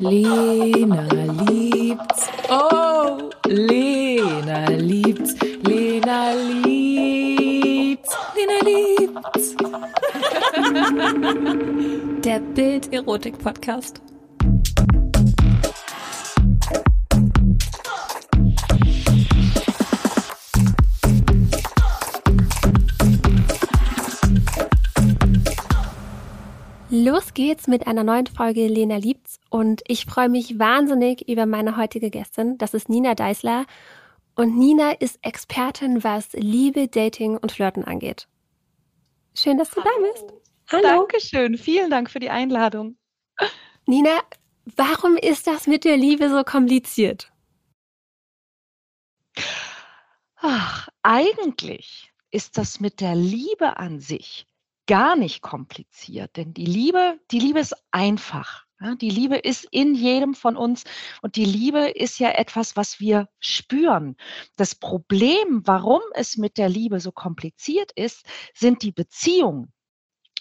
Lena liebt's. Oh, Lena liebt's. Lena liebt's. Lena liebt's. Der Bild-Erotik-Podcast. Los geht's mit einer neuen Folge Lena liebt's und ich freue mich wahnsinnig über meine heutige Gästin. Das ist Nina Deisler und Nina ist Expertin, was Liebe, Dating und Flirten angeht. Schön, dass du Hallo. da bist. Hallo. Dankeschön. Vielen Dank für die Einladung. Nina, warum ist das mit der Liebe so kompliziert? Ach, eigentlich ist das mit der Liebe an sich gar nicht kompliziert, denn die Liebe, die Liebe ist einfach. Die Liebe ist in jedem von uns und die Liebe ist ja etwas, was wir spüren. Das Problem, warum es mit der Liebe so kompliziert ist, sind die Beziehungen.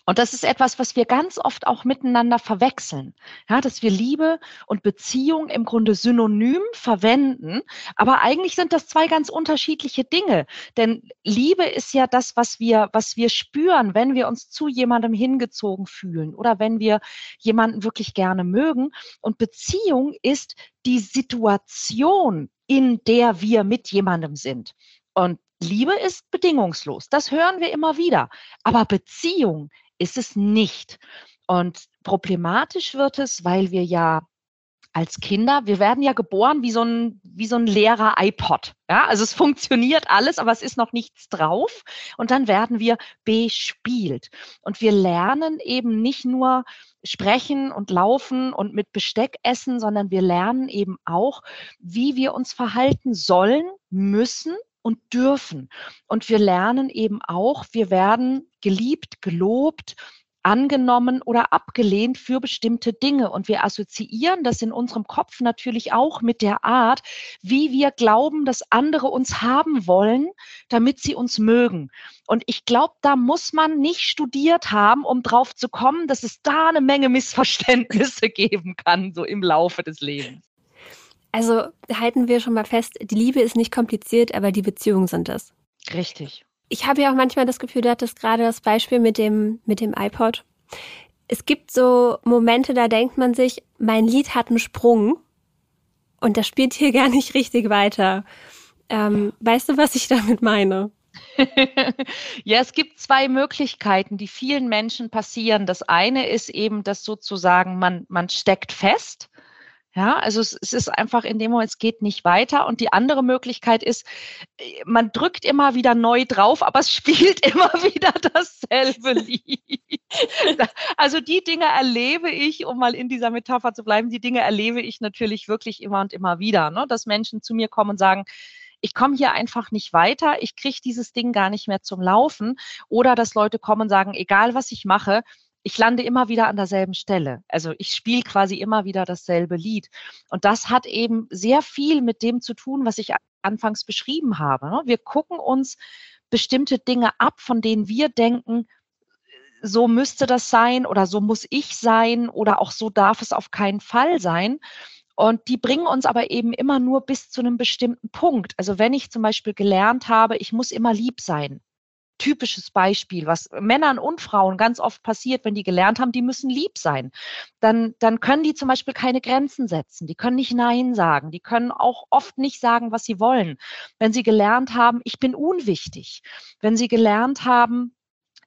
Und das ist etwas, was wir ganz oft auch miteinander verwechseln. Ja, dass wir Liebe und Beziehung im Grunde synonym verwenden. Aber eigentlich sind das zwei ganz unterschiedliche Dinge. Denn Liebe ist ja das, was wir, was wir spüren, wenn wir uns zu jemandem hingezogen fühlen oder wenn wir jemanden wirklich gerne mögen. Und Beziehung ist die Situation, in der wir mit jemandem sind. Und Liebe ist bedingungslos. Das hören wir immer wieder. Aber Beziehung ist es nicht. Und problematisch wird es, weil wir ja als Kinder, wir werden ja geboren wie so ein, wie so ein leerer iPod. Ja, also es funktioniert alles, aber es ist noch nichts drauf. Und dann werden wir bespielt. Und wir lernen eben nicht nur sprechen und laufen und mit Besteck essen, sondern wir lernen eben auch, wie wir uns verhalten sollen, müssen und dürfen. Und wir lernen eben auch, wir werden geliebt, gelobt, angenommen oder abgelehnt für bestimmte Dinge. Und wir assoziieren das in unserem Kopf natürlich auch mit der Art, wie wir glauben, dass andere uns haben wollen, damit sie uns mögen. Und ich glaube, da muss man nicht studiert haben, um drauf zu kommen, dass es da eine Menge Missverständnisse geben kann, so im Laufe des Lebens. Also halten wir schon mal fest, die Liebe ist nicht kompliziert, aber die Beziehungen sind es. Richtig. Ich habe ja auch manchmal das Gefühl, du hattest gerade das Beispiel mit dem, mit dem iPod. Es gibt so Momente, da denkt man sich, mein Lied hat einen Sprung und das spielt hier gar nicht richtig weiter. Ähm, weißt du, was ich damit meine? ja, es gibt zwei Möglichkeiten, die vielen Menschen passieren. Das eine ist eben, dass sozusagen man, man steckt fest ja, also es, es, ist einfach in dem Moment, es geht nicht weiter. Und die andere Möglichkeit ist, äh, man drückt immer wieder neu drauf, aber es spielt immer wieder dasselbe Lied. also die Dinge erlebe ich, um mal in dieser Metapher zu bleiben, die Dinge erlebe ich natürlich wirklich immer und immer wieder, ne? dass Menschen zu mir kommen und sagen, ich komme hier einfach nicht weiter, ich kriege dieses Ding gar nicht mehr zum Laufen. Oder dass Leute kommen und sagen, egal was ich mache, ich lande immer wieder an derselben Stelle. Also ich spiele quasi immer wieder dasselbe Lied. Und das hat eben sehr viel mit dem zu tun, was ich anfangs beschrieben habe. Ne? Wir gucken uns bestimmte Dinge ab, von denen wir denken, so müsste das sein oder so muss ich sein oder auch so darf es auf keinen Fall sein. Und die bringen uns aber eben immer nur bis zu einem bestimmten Punkt. Also wenn ich zum Beispiel gelernt habe, ich muss immer lieb sein, typisches Beispiel, was Männern und Frauen ganz oft passiert, wenn die gelernt haben, die müssen lieb sein. Dann, dann können die zum Beispiel keine Grenzen setzen, die können nicht Nein sagen, die können auch oft nicht sagen, was sie wollen. Wenn sie gelernt haben, ich bin unwichtig, wenn sie gelernt haben,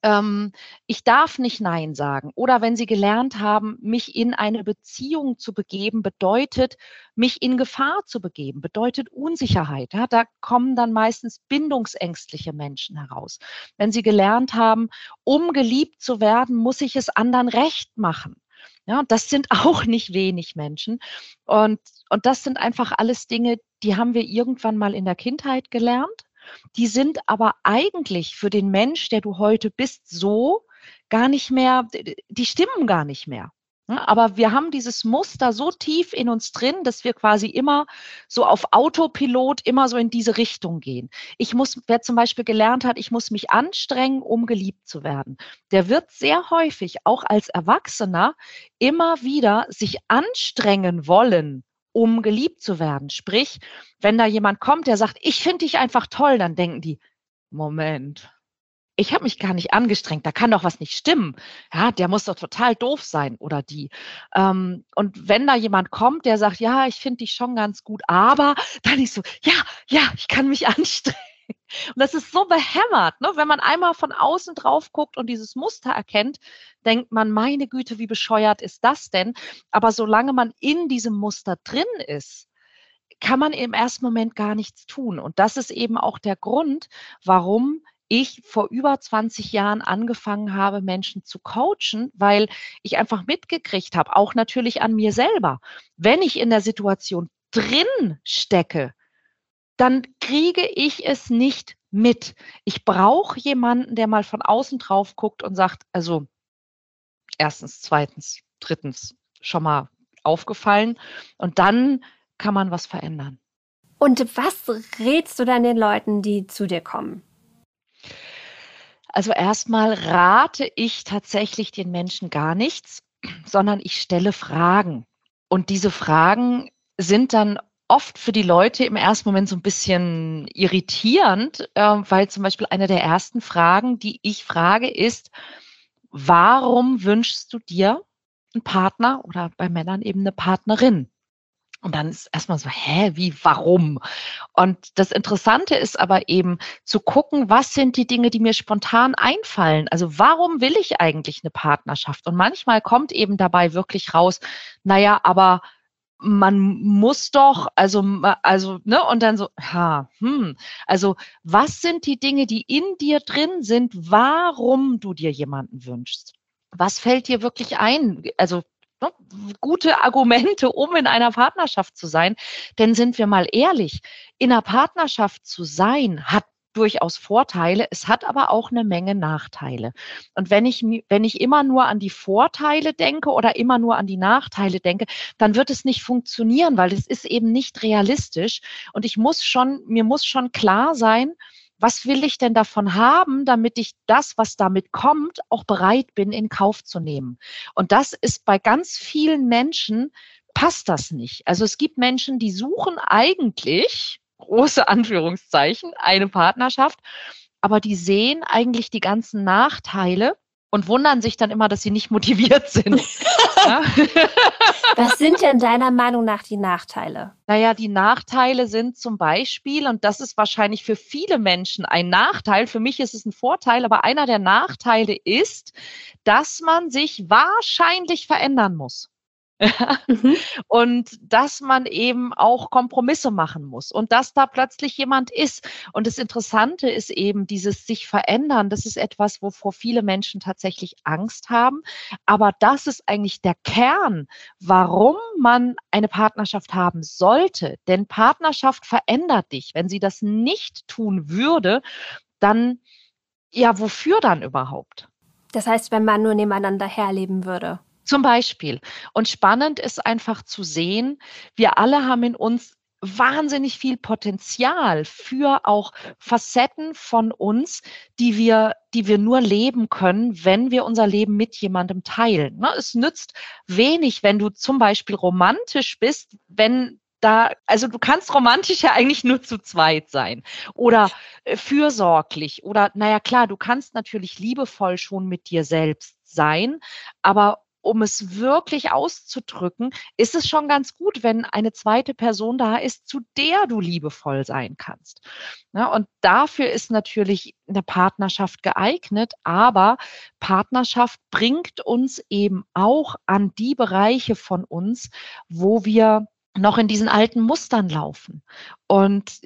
ähm, ich darf nicht Nein sagen. Oder wenn Sie gelernt haben, mich in eine Beziehung zu begeben, bedeutet, mich in Gefahr zu begeben, bedeutet Unsicherheit. Ja, da kommen dann meistens bindungsängstliche Menschen heraus. Wenn Sie gelernt haben, um geliebt zu werden, muss ich es anderen recht machen. Ja, das sind auch nicht wenig Menschen. Und, und das sind einfach alles Dinge, die haben wir irgendwann mal in der Kindheit gelernt die sind aber eigentlich für den Mensch, der du heute bist, so gar nicht mehr, die stimmen gar nicht mehr. Aber wir haben dieses Muster so tief in uns drin, dass wir quasi immer so auf Autopilot immer so in diese Richtung gehen. Ich muss, wer zum Beispiel gelernt hat, ich muss mich anstrengen, um geliebt zu werden, der wird sehr häufig auch als Erwachsener immer wieder sich anstrengen wollen, um geliebt zu werden. Sprich, wenn da jemand kommt, der sagt, ich finde dich einfach toll, dann denken die, Moment, ich habe mich gar nicht angestrengt, da kann doch was nicht stimmen. Ja, der muss doch total doof sein oder die. Ähm, und wenn da jemand kommt, der sagt, ja, ich finde dich schon ganz gut, aber dann ist so, ja, ja, ich kann mich anstrengen. Und das ist so behämmert, ne? wenn man einmal von außen drauf guckt und dieses Muster erkennt, denkt man, meine Güte, wie bescheuert ist das denn? Aber solange man in diesem Muster drin ist, kann man im ersten Moment gar nichts tun. Und das ist eben auch der Grund, warum ich vor über 20 Jahren angefangen habe, Menschen zu coachen, weil ich einfach mitgekriegt habe, auch natürlich an mir selber, wenn ich in der Situation drin stecke, dann kriege ich es nicht mit. Ich brauche jemanden, der mal von außen drauf guckt und sagt, also erstens, zweitens, drittens, schon mal aufgefallen und dann kann man was verändern. Und was rätst du dann den Leuten, die zu dir kommen? Also erstmal rate ich tatsächlich den Menschen gar nichts, sondern ich stelle Fragen. Und diese Fragen sind dann oft für die Leute im ersten Moment so ein bisschen irritierend, äh, weil zum Beispiel eine der ersten Fragen, die ich frage, ist, warum wünschst du dir einen Partner oder bei Männern eben eine Partnerin? Und dann ist erstmal so, hä, wie, warum? Und das Interessante ist aber eben zu gucken, was sind die Dinge, die mir spontan einfallen? Also warum will ich eigentlich eine Partnerschaft? Und manchmal kommt eben dabei wirklich raus, naja, aber man muss doch, also, also, ne, und dann so, ha, hm, also, was sind die Dinge, die in dir drin sind, warum du dir jemanden wünschst? Was fällt dir wirklich ein? Also, Ne, gute Argumente, um in einer Partnerschaft zu sein. Denn sind wir mal ehrlich, in einer Partnerschaft zu sein, hat durchaus Vorteile, es hat aber auch eine Menge Nachteile. Und wenn ich, wenn ich immer nur an die Vorteile denke oder immer nur an die Nachteile denke, dann wird es nicht funktionieren, weil es ist eben nicht realistisch. Und ich muss schon, mir muss schon klar sein, was will ich denn davon haben, damit ich das, was damit kommt, auch bereit bin, in Kauf zu nehmen. Und das ist bei ganz vielen Menschen, passt das nicht. Also es gibt Menschen, die suchen eigentlich, große Anführungszeichen, eine Partnerschaft, aber die sehen eigentlich die ganzen Nachteile und wundern sich dann immer, dass sie nicht motiviert sind. Was sind denn deiner Meinung nach die Nachteile? Naja, die Nachteile sind zum Beispiel, und das ist wahrscheinlich für viele Menschen ein Nachteil, für mich ist es ein Vorteil, aber einer der Nachteile ist, dass man sich wahrscheinlich verändern muss mhm. Und dass man eben auch Kompromisse machen muss und dass da plötzlich jemand ist. Und das Interessante ist eben dieses sich verändern. Das ist etwas, wovor viele Menschen tatsächlich Angst haben. Aber das ist eigentlich der Kern, warum man eine Partnerschaft haben sollte. Denn Partnerschaft verändert dich. Wenn sie das nicht tun würde, dann, ja, wofür dann überhaupt? Das heißt, wenn man nur nebeneinander herleben würde. Zum Beispiel. Und spannend ist einfach zu sehen, wir alle haben in uns wahnsinnig viel Potenzial für auch Facetten von uns, die wir, die wir nur leben können, wenn wir unser Leben mit jemandem teilen. Ne? Es nützt wenig, wenn du zum Beispiel romantisch bist, wenn da, also du kannst romantisch ja eigentlich nur zu zweit sein oder äh, fürsorglich oder, naja, klar, du kannst natürlich liebevoll schon mit dir selbst sein, aber um es wirklich auszudrücken, ist es schon ganz gut, wenn eine zweite Person da ist, zu der du liebevoll sein kannst. Ja, und dafür ist natürlich eine Partnerschaft geeignet, aber Partnerschaft bringt uns eben auch an die Bereiche von uns, wo wir noch in diesen alten Mustern laufen. Und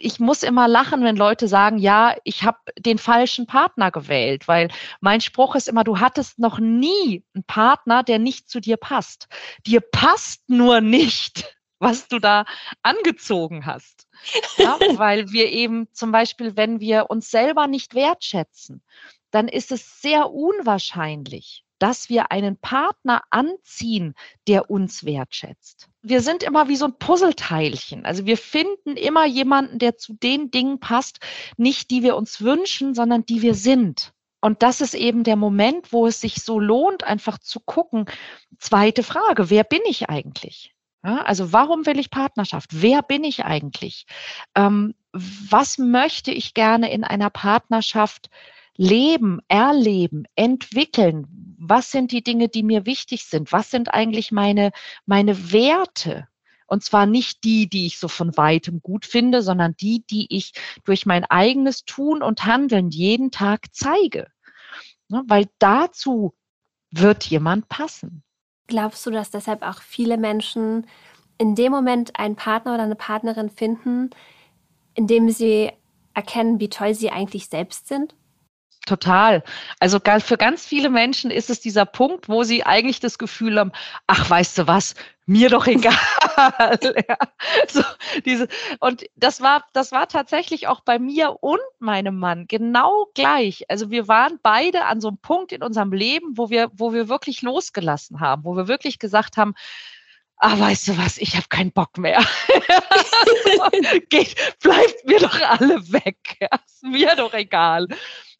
ich muss immer lachen, wenn Leute sagen, ja, ich habe den falschen Partner gewählt, weil mein Spruch ist immer, du hattest noch nie einen Partner, der nicht zu dir passt. Dir passt nur nicht, was du da angezogen hast. Ja, weil wir eben zum Beispiel, wenn wir uns selber nicht wertschätzen, dann ist es sehr unwahrscheinlich, dass wir einen Partner anziehen, der uns wertschätzt. Wir sind immer wie so ein Puzzleteilchen. Also wir finden immer jemanden, der zu den Dingen passt, nicht die wir uns wünschen, sondern die wir sind. Und das ist eben der Moment, wo es sich so lohnt, einfach zu gucken. Zweite Frage, wer bin ich eigentlich? Ja, also warum will ich Partnerschaft? Wer bin ich eigentlich? Ähm, was möchte ich gerne in einer Partnerschaft leben, erleben, entwickeln? Was sind die Dinge, die mir wichtig sind? Was sind eigentlich meine, meine Werte? Und zwar nicht die, die ich so von weitem gut finde, sondern die, die ich durch mein eigenes Tun und Handeln jeden Tag zeige. Ne, weil dazu wird jemand passen. Glaubst du, dass deshalb auch viele Menschen in dem Moment einen Partner oder eine Partnerin finden, in dem sie erkennen, wie toll sie eigentlich selbst sind? Total. Also für ganz viele Menschen ist es dieser Punkt, wo sie eigentlich das Gefühl haben, ach, weißt du was, mir doch egal. ja, so, diese, und das war, das war tatsächlich auch bei mir und meinem Mann genau gleich. Also wir waren beide an so einem Punkt in unserem Leben, wo wir, wo wir wirklich losgelassen haben, wo wir wirklich gesagt haben, ah, weißt du was, ich habe keinen Bock mehr. Geht, bleibt mir doch alle weg. Ja, ist mir doch egal.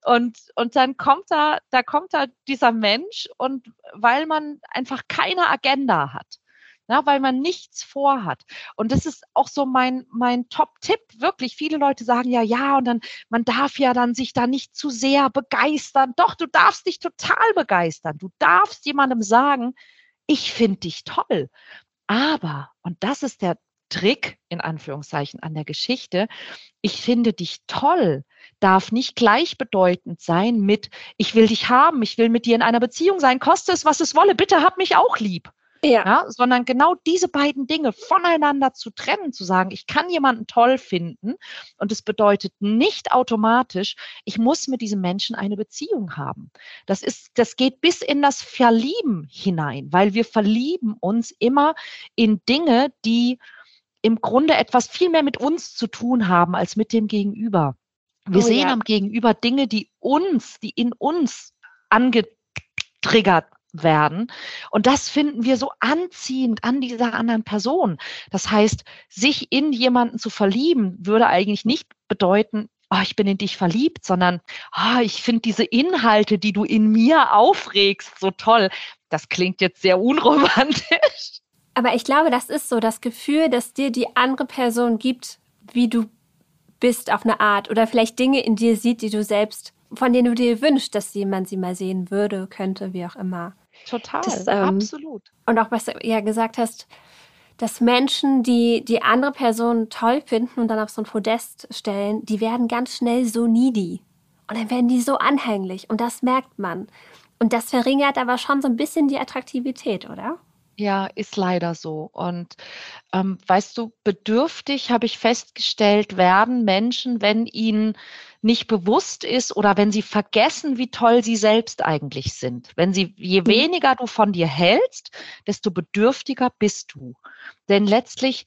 Und, und dann kommt da, da kommt da dieser Mensch und weil man einfach keine Agenda hat, ja, weil man nichts vorhat. Und das ist auch so mein, mein Top-Tipp, wirklich. Viele Leute sagen ja, ja, und dann, man darf ja dann sich da nicht zu sehr begeistern. Doch, du darfst dich total begeistern. Du darfst jemandem sagen, ich finde dich toll. Aber, und das ist der Trick in Anführungszeichen an der Geschichte, ich finde dich toll, darf nicht gleichbedeutend sein mit, ich will dich haben, ich will mit dir in einer Beziehung sein, koste es, was es wolle, bitte hab mich auch lieb. Ja. ja. Sondern genau diese beiden Dinge voneinander zu trennen, zu sagen, ich kann jemanden toll finden und es bedeutet nicht automatisch, ich muss mit diesem Menschen eine Beziehung haben. Das ist, das geht bis in das Verlieben hinein, weil wir verlieben uns immer in Dinge, die im Grunde etwas viel mehr mit uns zu tun haben als mit dem Gegenüber. Wir oh, sehen ja. am Gegenüber Dinge, die uns, die in uns angetriggert werden. Und das finden wir so anziehend an dieser anderen Person. Das heißt, sich in jemanden zu verlieben, würde eigentlich nicht bedeuten, oh, ich bin in dich verliebt, sondern oh, ich finde diese Inhalte, die du in mir aufregst, so toll. Das klingt jetzt sehr unromantisch. Aber ich glaube, das ist so das Gefühl, dass dir die andere Person gibt, wie du bist auf eine Art oder vielleicht Dinge in dir sieht, die du selbst, von denen du dir wünschst, dass jemand sie mal sehen würde, könnte, wie auch immer. Total, das, ähm, absolut. Und auch was du ja gesagt hast, dass Menschen, die die andere Person toll finden und dann auf so ein Podest stellen, die werden ganz schnell so needy. Und dann werden die so anhänglich und das merkt man. Und das verringert aber schon so ein bisschen die Attraktivität, oder? Ja, ist leider so. Und ähm, weißt du, bedürftig habe ich festgestellt, werden Menschen, wenn ihnen nicht bewusst ist oder wenn sie vergessen, wie toll sie selbst eigentlich sind. Wenn sie, je mhm. weniger du von dir hältst, desto bedürftiger bist du. Denn letztlich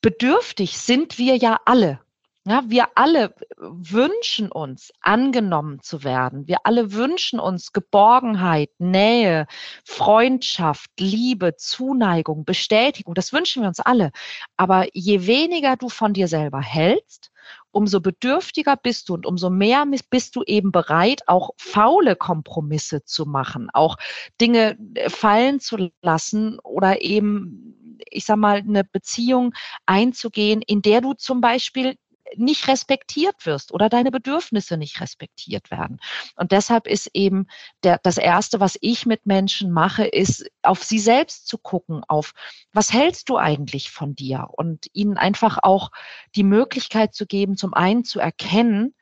bedürftig sind wir ja alle. Ja, wir alle wünschen uns, angenommen zu werden. Wir alle wünschen uns Geborgenheit, Nähe, Freundschaft, Liebe, Zuneigung, Bestätigung. Das wünschen wir uns alle. Aber je weniger du von dir selber hältst, umso bedürftiger bist du und umso mehr bist du eben bereit, auch faule Kompromisse zu machen, auch Dinge äh, fallen zu lassen oder eben, ich sag mal, eine Beziehung einzugehen, in der du zum Beispiel nicht respektiert wirst oder deine Bedürfnisse nicht respektiert werden. Und deshalb ist eben der, das Erste, was ich mit Menschen mache, ist auf sie selbst zu gucken, auf was hältst du eigentlich von dir und ihnen einfach auch die Möglichkeit zu geben, zum einen zu erkennen,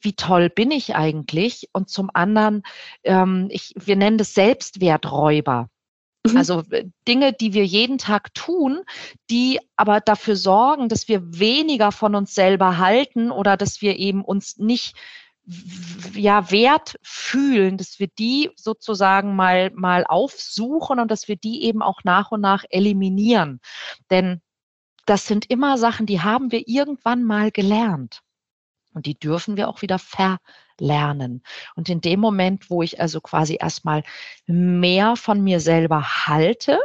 wie toll bin ich eigentlich und zum anderen, ähm, ich, wir nennen das Selbstwerträuber. Mhm. Also äh, Dinge, die wir jeden Tag tun, die aber dafür sorgen, dass wir weniger von uns selber halten oder dass wir eben uns nicht ja wert fühlen, dass wir die sozusagen mal mal aufsuchen und dass wir die eben auch nach und nach eliminieren. Denn das sind immer Sachen, die haben wir irgendwann mal gelernt und die dürfen wir auch wieder ver lernen. Und in dem Moment, wo ich also quasi erstmal mehr von mir selber halte,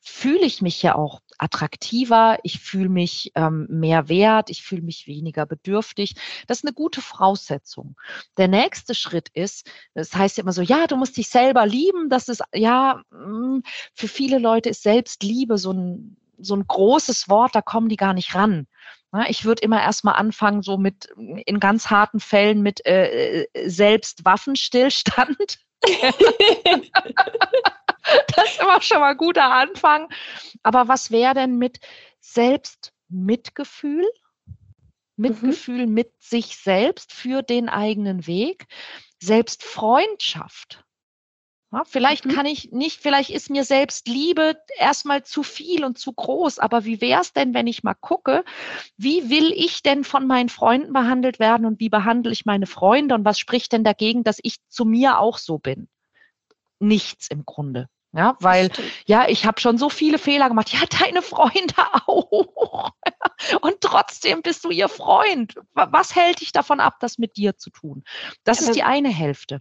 fühle ich mich ja auch attraktiver, ich fühle mich ähm, mehr wert, ich fühle mich weniger bedürftig. Das ist eine gute Voraussetzung. Der nächste Schritt ist, das heißt ja immer so, ja, du musst dich selber lieben. Das ist, ja, mm, für viele Leute ist Selbstliebe so ein, so ein großes Wort, da kommen die gar nicht ran. Ich würde immer erstmal anfangen, so mit in ganz harten Fällen mit äh, äh Selbstwaffenstillstand. das ist immer schon mal ein guter Anfang. Aber was wäre denn mit Selbstmitgefühl? Mitgefühl mhm. mit sich selbst für den eigenen Weg, Selbstfreundschaft. Ja, vielleicht mhm. kann ich nicht, vielleicht ist mir selbst Liebe erstmal zu viel und zu groß, aber wie wäre es denn, wenn ich mal gucke, wie will ich denn von meinen Freunden behandelt werden und wie behandle ich meine Freunde und was spricht denn dagegen, dass ich zu mir auch so bin? Nichts im Grunde. Ja, weil, ja, ich habe schon so viele Fehler gemacht. Ja, deine Freunde auch. Und trotzdem bist du ihr Freund. Was hält dich davon ab, das mit dir zu tun? Das ist die eine Hälfte.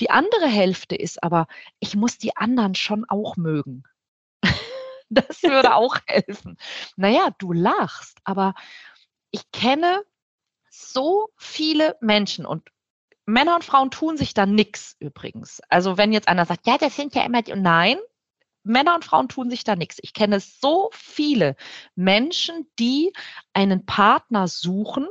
Die andere Hälfte ist aber, ich muss die anderen schon auch mögen. Das würde auch helfen. Naja, du lachst, aber ich kenne so viele Menschen und Männer und Frauen tun sich da nichts übrigens. Also wenn jetzt einer sagt, ja, das sind ja immer die, nein, Männer und Frauen tun sich da nichts. Ich kenne so viele Menschen, die einen Partner suchen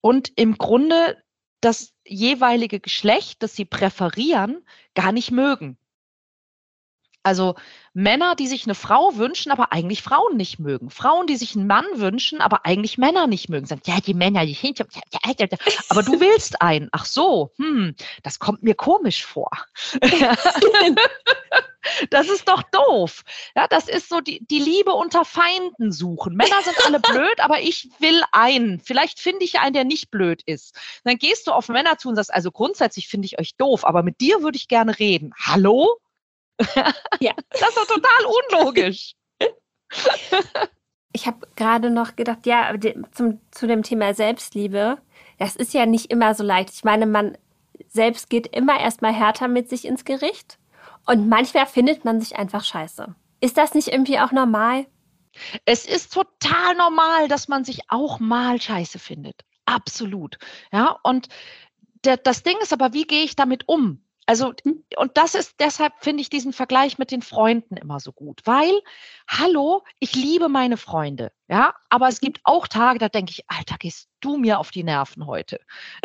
und im Grunde das jeweilige Geschlecht, das sie präferieren, gar nicht mögen. Also Männer, die sich eine Frau wünschen, aber eigentlich Frauen nicht mögen. Frauen, die sich einen Mann wünschen, aber eigentlich Männer nicht mögen. Sagen, ja, die Männer, die sind, aber du willst einen. Ach so, hm, das kommt mir komisch vor. das ist doch doof. Ja, das ist so die, die Liebe unter Feinden suchen. Männer sind alle blöd, aber ich will einen. Vielleicht finde ich einen, der nicht blöd ist. Dann gehst du auf Männer zu und sagst, also grundsätzlich finde ich euch doof, aber mit dir würde ich gerne reden. Hallo? Ja. Das ist doch total unlogisch. Ich habe gerade noch gedacht, ja, zum, zu dem Thema Selbstliebe, das ist ja nicht immer so leicht. Ich meine, man selbst geht immer erstmal härter mit sich ins Gericht und manchmal findet man sich einfach scheiße. Ist das nicht irgendwie auch normal? Es ist total normal, dass man sich auch mal scheiße findet. Absolut. Ja, und der, das Ding ist aber, wie gehe ich damit um? Also, mhm. und das ist deshalb finde ich diesen Vergleich mit den Freunden immer so gut, weil, hallo, ich liebe meine Freunde, ja, aber es mhm. gibt auch Tage, da denke ich, Alter, gehst du mir auf die Nerven heute.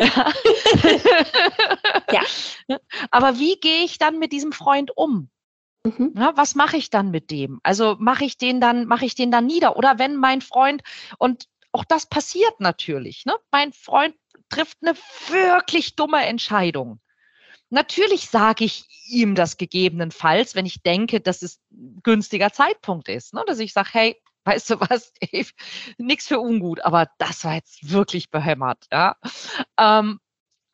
ja. Aber wie gehe ich dann mit diesem Freund um? Mhm. Ja, was mache ich dann mit dem? Also mache ich den dann, mache ich den dann nieder? Oder wenn mein Freund, und auch das passiert natürlich, ne? Mein Freund trifft eine wirklich dumme Entscheidung. Natürlich sage ich ihm das gegebenenfalls, wenn ich denke, dass es ein günstiger Zeitpunkt ist. Ne? Dass ich sage, hey, weißt du was, nichts für ungut, aber das war jetzt wirklich behämmert. Ja? Ähm,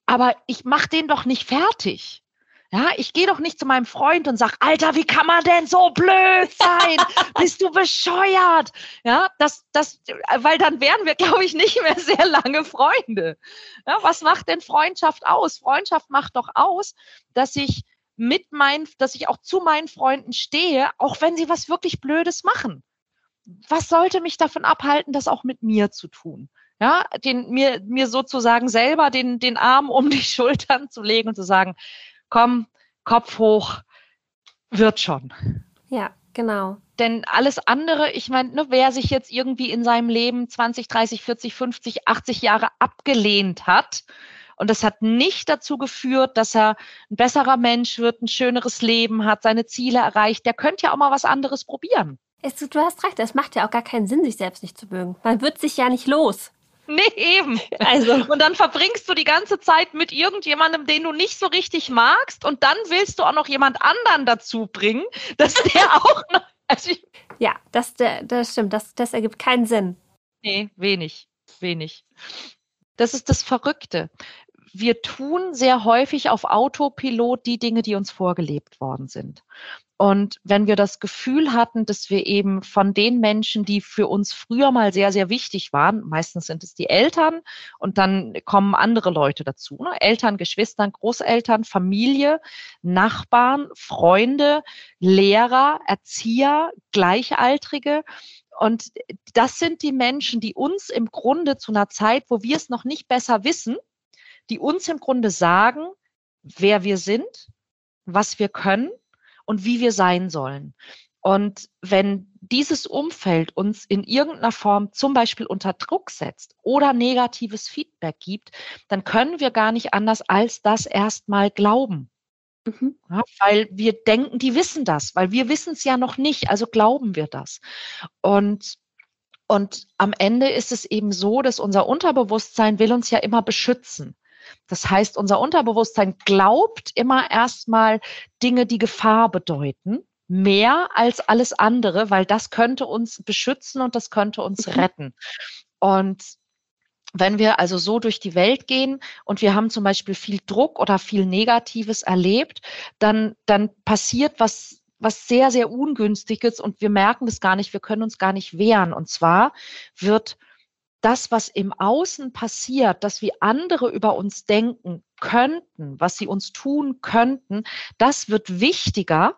aber ich mache den doch nicht fertig. Ja, ich gehe doch nicht zu meinem Freund und sag, Alter, wie kann man denn so blöd sein? Bist du bescheuert? Ja, das, das, weil dann wären wir, glaube ich, nicht mehr sehr lange Freunde. Ja, was macht denn Freundschaft aus? Freundschaft macht doch aus, dass ich mit meinen, dass ich auch zu meinen Freunden stehe, auch wenn sie was wirklich Blödes machen. Was sollte mich davon abhalten, das auch mit mir zu tun? Ja, den, mir, mir sozusagen selber den, den Arm um die Schultern zu legen und zu sagen, komm, Kopf hoch, wird schon. Ja, genau. Denn alles andere, ich meine, ne, wer sich jetzt irgendwie in seinem Leben 20, 30, 40, 50, 80 Jahre abgelehnt hat, und das hat nicht dazu geführt, dass er ein besserer Mensch wird, ein schöneres Leben hat, seine Ziele erreicht. Der könnte ja auch mal was anderes probieren. du hast recht, es macht ja auch gar keinen Sinn, sich selbst nicht zu mögen. Man wird sich ja nicht los. Nee, eben. Also. Und dann verbringst du die ganze Zeit mit irgendjemandem, den du nicht so richtig magst, und dann willst du auch noch jemand anderen dazu bringen, dass der auch noch. Also ja, das, das stimmt. Das, das ergibt keinen Sinn. Nee, wenig. Wenig. Das ist das Verrückte. Wir tun sehr häufig auf Autopilot die Dinge, die uns vorgelebt worden sind. Und wenn wir das Gefühl hatten, dass wir eben von den Menschen, die für uns früher mal sehr, sehr wichtig waren, meistens sind es die Eltern und dann kommen andere Leute dazu, ne? Eltern, Geschwistern, Großeltern, Familie, Nachbarn, Freunde, Lehrer, Erzieher, Gleichaltrige, und das sind die Menschen, die uns im Grunde zu einer Zeit, wo wir es noch nicht besser wissen, die uns im Grunde sagen, wer wir sind, was wir können und wie wir sein sollen. Und wenn dieses Umfeld uns in irgendeiner Form zum Beispiel unter Druck setzt oder negatives Feedback gibt, dann können wir gar nicht anders als das erstmal glauben. Mhm. Ja, weil wir denken, die wissen das, weil wir wissen es ja noch nicht, also glauben wir das. Und, und am Ende ist es eben so, dass unser Unterbewusstsein will uns ja immer beschützen. Das heißt, unser Unterbewusstsein glaubt immer erstmal Dinge, die Gefahr bedeuten, mehr als alles andere, weil das könnte uns beschützen und das könnte uns mhm. retten. Und wenn wir also so durch die Welt gehen und wir haben zum Beispiel viel Druck oder viel Negatives erlebt, dann, dann passiert was, was sehr, sehr ungünstiges und wir merken das gar nicht, wir können uns gar nicht wehren. Und zwar wird das, was im Außen passiert, dass wir andere über uns denken könnten, was sie uns tun könnten, das wird wichtiger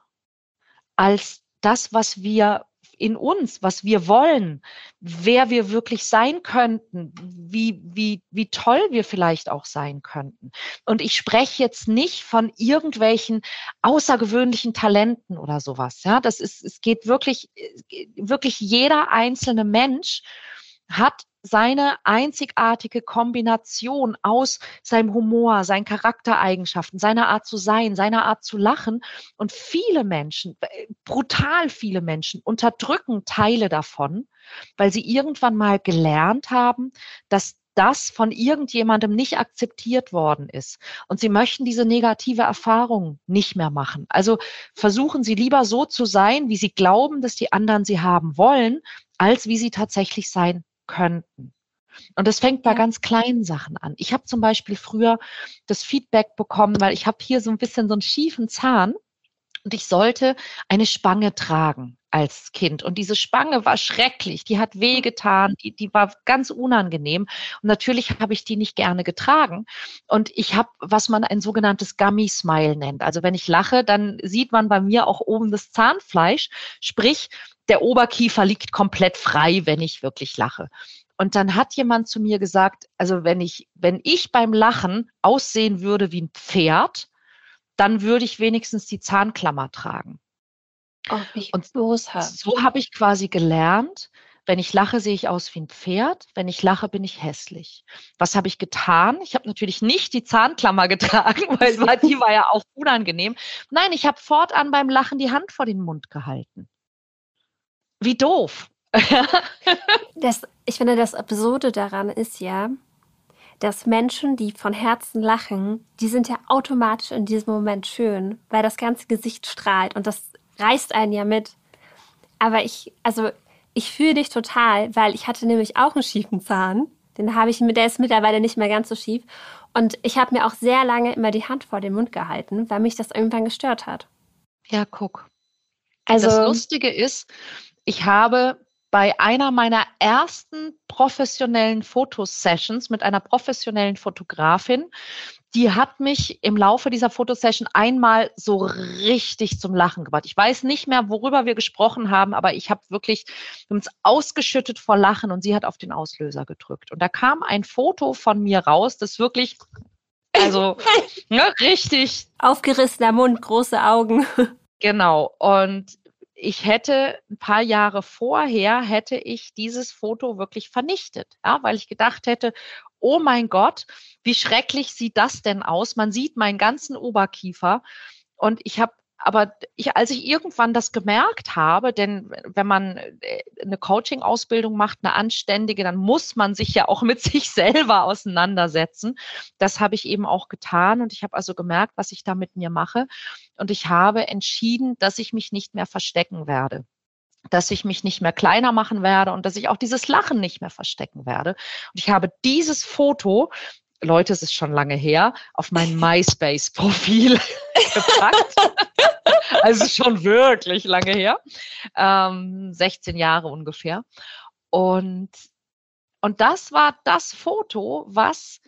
als das, was wir in uns, was wir wollen, wer wir wirklich sein könnten, wie, wie, wie toll wir vielleicht auch sein könnten. Und ich spreche jetzt nicht von irgendwelchen außergewöhnlichen Talenten oder sowas. Ja, das ist, es geht wirklich, wirklich jeder einzelne Mensch hat seine einzigartige Kombination aus seinem Humor, seinen Charaktereigenschaften, seiner Art zu sein, seiner Art zu lachen. Und viele Menschen, äh, brutal viele Menschen, unterdrücken Teile davon, weil sie irgendwann mal gelernt haben, dass das von irgendjemandem nicht akzeptiert worden ist. Und sie möchten diese negative Erfahrung nicht mehr machen. Also versuchen sie lieber so zu sein, wie sie glauben, dass die anderen sie haben wollen, als wie sie tatsächlich sein könnten. Und das fängt bei ganz kleinen Sachen an. Ich habe zum Beispiel früher das Feedback bekommen, weil ich habe hier so ein bisschen so einen schiefen Zahn und ich sollte eine Spange tragen als Kind. Und diese Spange war schrecklich, die hat wehgetan, die, die war ganz unangenehm. Und natürlich habe ich die nicht gerne getragen. Und ich habe, was man ein sogenanntes Gummy Smile nennt. Also wenn ich lache, dann sieht man bei mir auch oben das Zahnfleisch. Sprich, der Oberkiefer liegt komplett frei, wenn ich wirklich lache. Und dann hat jemand zu mir gesagt, also wenn ich, wenn ich beim Lachen aussehen würde wie ein Pferd, dann würde ich wenigstens die Zahnklammer tragen. Oh, und so habe ich quasi gelernt, wenn ich lache, sehe ich aus wie ein Pferd. Wenn ich lache, bin ich hässlich. Was habe ich getan? Ich habe natürlich nicht die Zahnklammer getragen, weil die war ja auch unangenehm. Nein, ich habe fortan beim Lachen die Hand vor den Mund gehalten. Wie doof. das, ich finde, das Absurde daran ist ja, dass Menschen, die von Herzen lachen, die sind ja automatisch in diesem Moment schön, weil das ganze Gesicht strahlt und das reißt einen ja mit. Aber ich, also ich fühle dich total, weil ich hatte nämlich auch einen schiefen Zahn. Den habe ich mit, der ist mittlerweile nicht mehr ganz so schief. Und ich habe mir auch sehr lange immer die Hand vor den Mund gehalten, weil mich das irgendwann gestört hat. Ja, guck. Also das Lustige ist, ich habe bei einer meiner ersten professionellen Fotosessions mit einer professionellen Fotografin, die hat mich im Laufe dieser Fotosession einmal so richtig zum Lachen gebracht. Ich weiß nicht mehr, worüber wir gesprochen haben, aber ich habe wirklich uns ausgeschüttet vor Lachen und sie hat auf den Auslöser gedrückt. Und da kam ein Foto von mir raus, das wirklich, also ne, richtig. Aufgerissener Mund, große Augen. Genau. Und ich hätte ein paar Jahre vorher hätte ich dieses Foto wirklich vernichtet, ja, weil ich gedacht hätte, oh mein Gott, wie schrecklich sieht das denn aus? Man sieht meinen ganzen Oberkiefer und ich habe aber ich, als ich irgendwann das gemerkt habe, denn wenn man äh, eine Coaching-Ausbildung macht, eine anständige, dann muss man sich ja auch mit sich selber auseinandersetzen. Das habe ich eben auch getan und ich habe also gemerkt, was ich da mit mir mache. Und ich habe entschieden, dass ich mich nicht mehr verstecken werde dass ich mich nicht mehr kleiner machen werde und dass ich auch dieses Lachen nicht mehr verstecken werde. Und ich habe dieses Foto Leute, es ist schon lange her, auf mein MySpace-Profil gepackt. also schon wirklich lange her. Ähm, 16 Jahre ungefähr. Und, und das war das Foto, was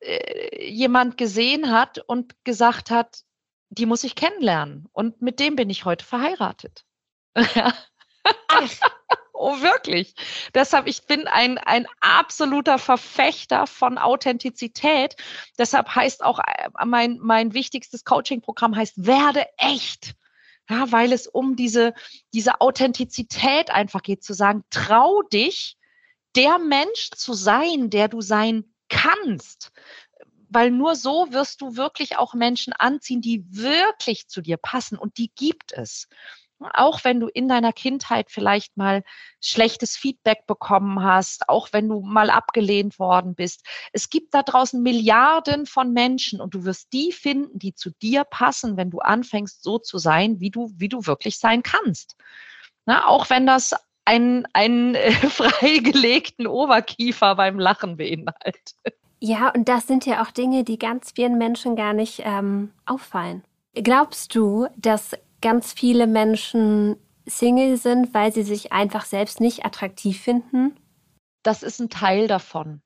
äh, jemand gesehen hat und gesagt hat, die muss ich kennenlernen. Und mit dem bin ich heute verheiratet. oh, wirklich. Deshalb, ich bin ein, ein absoluter Verfechter von Authentizität. Deshalb heißt auch äh, mein, mein wichtigstes Coaching-Programm heißt Werde echt. Ja, weil es um diese, diese Authentizität einfach geht, zu sagen, trau dich, der Mensch zu sein, der du sein kannst weil nur so wirst du wirklich auch Menschen anziehen, die wirklich zu dir passen und die gibt es. Auch wenn du in deiner Kindheit vielleicht mal schlechtes Feedback bekommen hast, auch wenn du mal abgelehnt worden bist. Es gibt da draußen Milliarden von Menschen und du wirst die finden, die zu dir passen, wenn du anfängst, so zu sein, wie du, wie du wirklich sein kannst. Na, auch wenn das einen, einen äh, freigelegten Oberkiefer beim Lachen beinhaltet. Ja, und das sind ja auch Dinge, die ganz vielen Menschen gar nicht ähm, auffallen. Glaubst du, dass ganz viele Menschen Single sind, weil sie sich einfach selbst nicht attraktiv finden? Das ist ein Teil davon.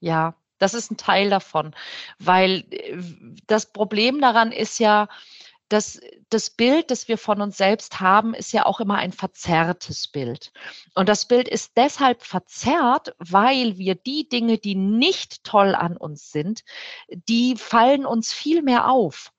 Ja, das ist ein Teil davon. Weil äh, das Problem daran ist ja, das, das Bild, das wir von uns selbst haben, ist ja auch immer ein verzerrtes Bild. Und das Bild ist deshalb verzerrt, weil wir die Dinge, die nicht toll an uns sind, die fallen uns viel mehr auf.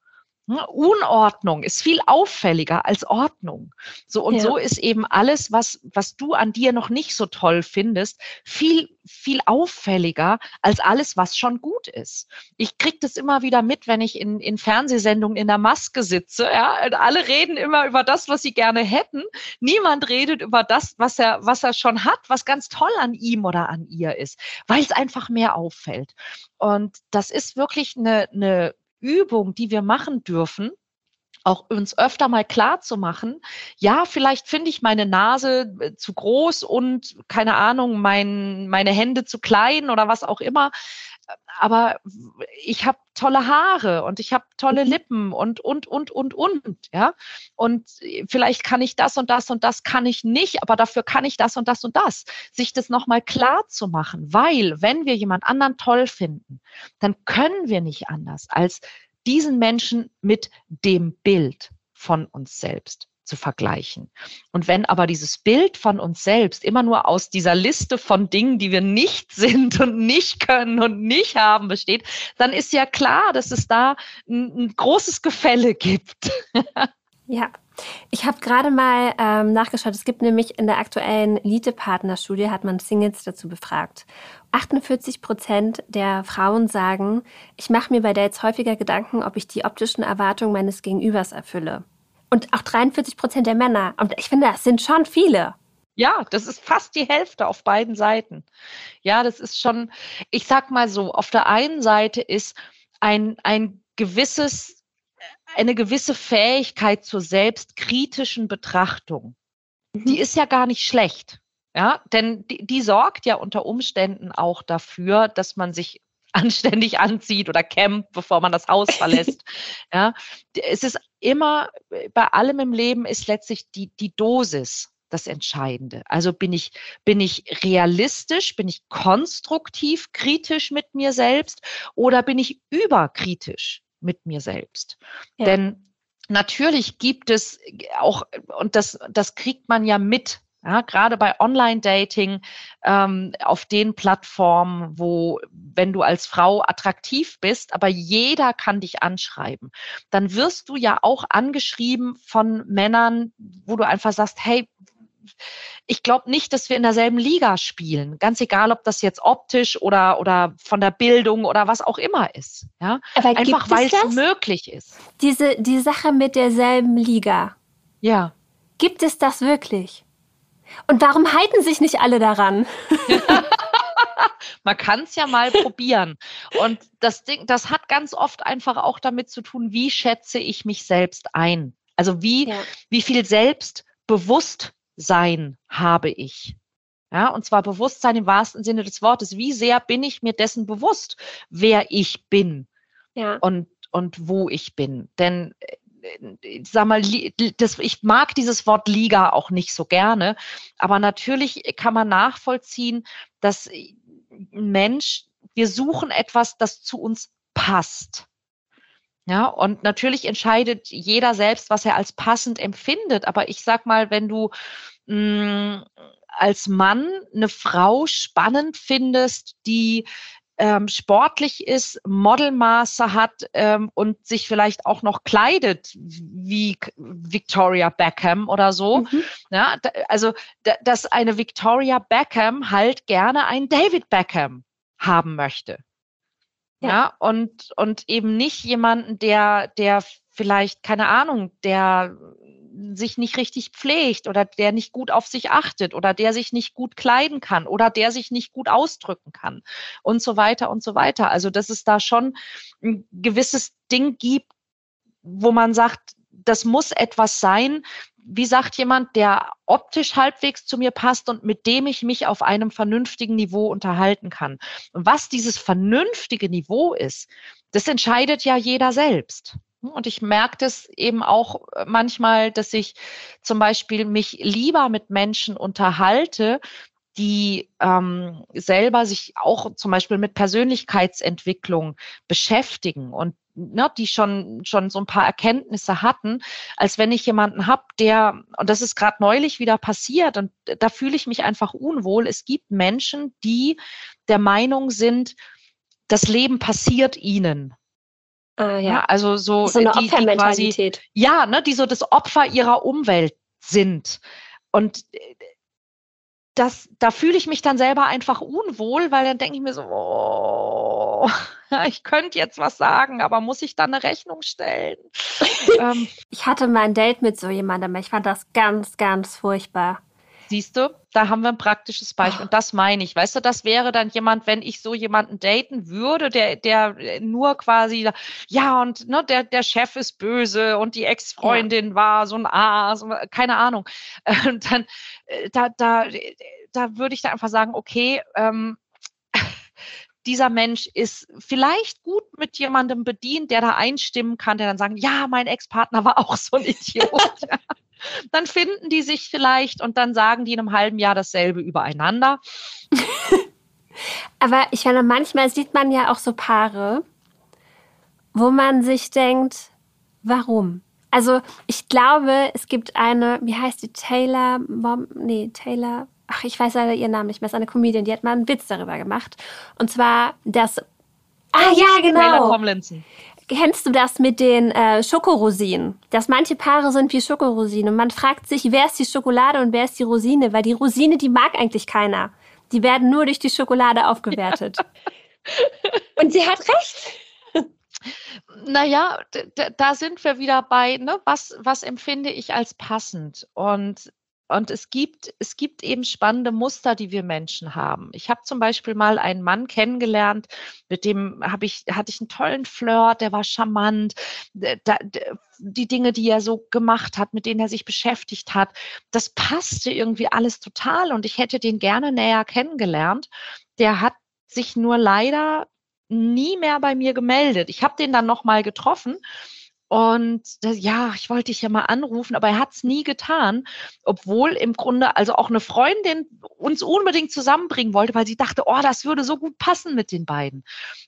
Ne, Unordnung ist viel auffälliger als Ordnung. So und ja. so ist eben alles, was was du an dir noch nicht so toll findest, viel viel auffälliger als alles, was schon gut ist. Ich krieg das immer wieder mit, wenn ich in in Fernsehsendungen in der Maske sitze. Ja, alle reden immer über das, was sie gerne hätten. Niemand redet über das, was er was er schon hat, was ganz toll an ihm oder an ihr ist, weil es einfach mehr auffällt. Und das ist wirklich eine, eine Übung, die wir machen dürfen, auch uns öfter mal klar zu machen, ja, vielleicht finde ich meine Nase äh, zu groß und keine Ahnung, mein, meine Hände zu klein oder was auch immer. Aber ich habe tolle Haare und ich habe tolle mhm. Lippen und, und, und, und, und, ja. Und vielleicht kann ich das und das und das kann ich nicht, aber dafür kann ich das und das und das. Sich das nochmal klar zu machen, weil wenn wir jemand anderen toll finden, dann können wir nicht anders als diesen Menschen mit dem Bild von uns selbst zu vergleichen. Und wenn aber dieses Bild von uns selbst immer nur aus dieser Liste von Dingen, die wir nicht sind und nicht können und nicht haben, besteht, dann ist ja klar, dass es da ein, ein großes Gefälle gibt. ja, ich habe gerade mal ähm, nachgeschaut. Es gibt nämlich in der aktuellen Elite-Partnerstudie, hat man Singles dazu befragt. 48 Prozent der Frauen sagen, ich mache mir bei Dates häufiger Gedanken, ob ich die optischen Erwartungen meines Gegenübers erfülle. Und auch 43 Prozent der Männer. Und ich finde, das sind schon viele. Ja, das ist fast die Hälfte auf beiden Seiten. Ja, das ist schon, ich sag mal so, auf der einen Seite ist ein, ein gewisses, eine gewisse Fähigkeit zur selbstkritischen Betrachtung. Mhm. Die ist ja gar nicht schlecht. Ja, denn die, die sorgt ja unter Umständen auch dafür, dass man sich anständig anzieht oder campt, bevor man das Haus verlässt. ja, es ist immer, bei allem im Leben ist letztlich die, die Dosis das Entscheidende. Also bin ich, bin ich realistisch, bin ich konstruktiv kritisch mit mir selbst oder bin ich überkritisch mit mir selbst? Ja. Denn natürlich gibt es auch, und das, das kriegt man ja mit, ja, gerade bei Online-Dating ähm, auf den Plattformen, wo, wenn du als Frau attraktiv bist, aber jeder kann dich anschreiben, dann wirst du ja auch angeschrieben von Männern, wo du einfach sagst, hey, ich glaube nicht, dass wir in derselben Liga spielen. Ganz egal, ob das jetzt optisch oder, oder von der Bildung oder was auch immer ist. Ja? Aber Einfach weil es möglich ist. Diese, die Sache mit derselben Liga. Ja. Gibt es das wirklich? Und warum halten sich nicht alle daran? Man kann es ja mal probieren. Und das Ding, das hat ganz oft einfach auch damit zu tun, wie schätze ich mich selbst ein? Also wie, ja. wie viel Selbstbewusstsein habe ich? Ja, und zwar Bewusstsein im wahrsten Sinne des Wortes. Wie sehr bin ich mir dessen bewusst, wer ich bin Ja. und, und wo ich bin? Denn sag mal, das, ich mag dieses Wort Liga auch nicht so gerne, aber natürlich kann man nachvollziehen, dass ein Mensch, wir suchen etwas, das zu uns passt. Ja, und natürlich entscheidet jeder selbst, was er als passend empfindet. Aber ich sag mal, wenn du mh, als Mann eine Frau spannend findest, die ähm, sportlich ist, Modelmaße hat ähm, und sich vielleicht auch noch kleidet wie Victoria Beckham oder so. Mhm. Ja, also, da, dass eine Victoria Beckham halt gerne einen David Beckham haben möchte. Ja. Ja, und, und eben nicht jemanden, der, der vielleicht, keine Ahnung, der sich nicht richtig pflegt oder der nicht gut auf sich achtet oder der sich nicht gut kleiden kann oder der sich nicht gut ausdrücken kann und so weiter und so weiter. Also, dass es da schon ein gewisses Ding gibt, wo man sagt, das muss etwas sein, wie sagt jemand, der optisch halbwegs zu mir passt und mit dem ich mich auf einem vernünftigen Niveau unterhalten kann. Und was dieses vernünftige Niveau ist, das entscheidet ja jeder selbst. Und ich merke das eben auch manchmal, dass ich zum Beispiel mich lieber mit Menschen unterhalte, die ähm, selber sich auch zum Beispiel mit Persönlichkeitsentwicklung beschäftigen und ne, die schon schon so ein paar Erkenntnisse hatten, als wenn ich jemanden habe, der und das ist gerade neulich wieder passiert und da fühle ich mich einfach unwohl. Es gibt Menschen, die der Meinung sind, das Leben passiert ihnen. Ah, Ja, ja. also so, So eine die, die quasi Opfermentalität. ja, ne, die so das Opfer ihrer Umwelt sind. Und äh, das, da fühle ich mich dann selber einfach unwohl, weil dann denke ich mir so, oh, ich könnte jetzt was sagen, aber muss ich dann eine Rechnung stellen? ähm, Ich hatte mal ein Date mit so jemandem. Ich fand das ganz, ganz furchtbar. Siehst du, da haben wir ein praktisches Beispiel. Und das meine ich. Weißt du, das wäre dann jemand, wenn ich so jemanden daten würde, der, der nur quasi, ja, und ne, der, der Chef ist böse und die Ex-Freundin war so ein Aas, keine Ahnung. Und dann, äh, da, da, da würde ich da einfach sagen, okay, ähm, dieser Mensch ist vielleicht gut mit jemandem bedient, der da einstimmen kann, der dann sagen, ja, mein Ex-Partner war auch so ein Idiot. Dann finden die sich vielleicht und dann sagen die in einem halben Jahr dasselbe übereinander. Aber ich finde, manchmal sieht man ja auch so Paare, wo man sich denkt, warum? Also ich glaube, es gibt eine, wie heißt die, Taylor, Mom, nee, Taylor, ach, ich weiß leider ihren Namen nicht mehr, ist eine Comedian, die hat mal einen Witz darüber gemacht. Und zwar das, ah ja, Taylor genau. Tomlinson. Kennst du das mit den äh, Schokorosinen? Dass manche Paare sind wie Schokorosinen. Und man fragt sich, wer ist die Schokolade und wer ist die Rosine? Weil die Rosine, die mag eigentlich keiner. Die werden nur durch die Schokolade aufgewertet. Und sie hat recht. Naja, da sind wir wieder bei, ne, was, was empfinde ich als passend? Und, und es gibt, es gibt eben spannende Muster, die wir Menschen haben. Ich habe zum Beispiel mal einen Mann kennengelernt, mit dem habe ich, hatte ich einen tollen Flirt, der war charmant, da, die Dinge, die er so gemacht hat, mit denen er sich beschäftigt hat, das passte irgendwie alles total und ich hätte den gerne näher kennengelernt. Der hat sich nur leider nie mehr bei mir gemeldet. Ich habe den dann noch mal getroffen und das, ja, ich wollte dich ja mal anrufen, aber er hat es nie getan, obwohl im Grunde also auch eine Freundin uns unbedingt zusammenbringen wollte, weil sie dachte, oh, das würde so gut passen mit den beiden.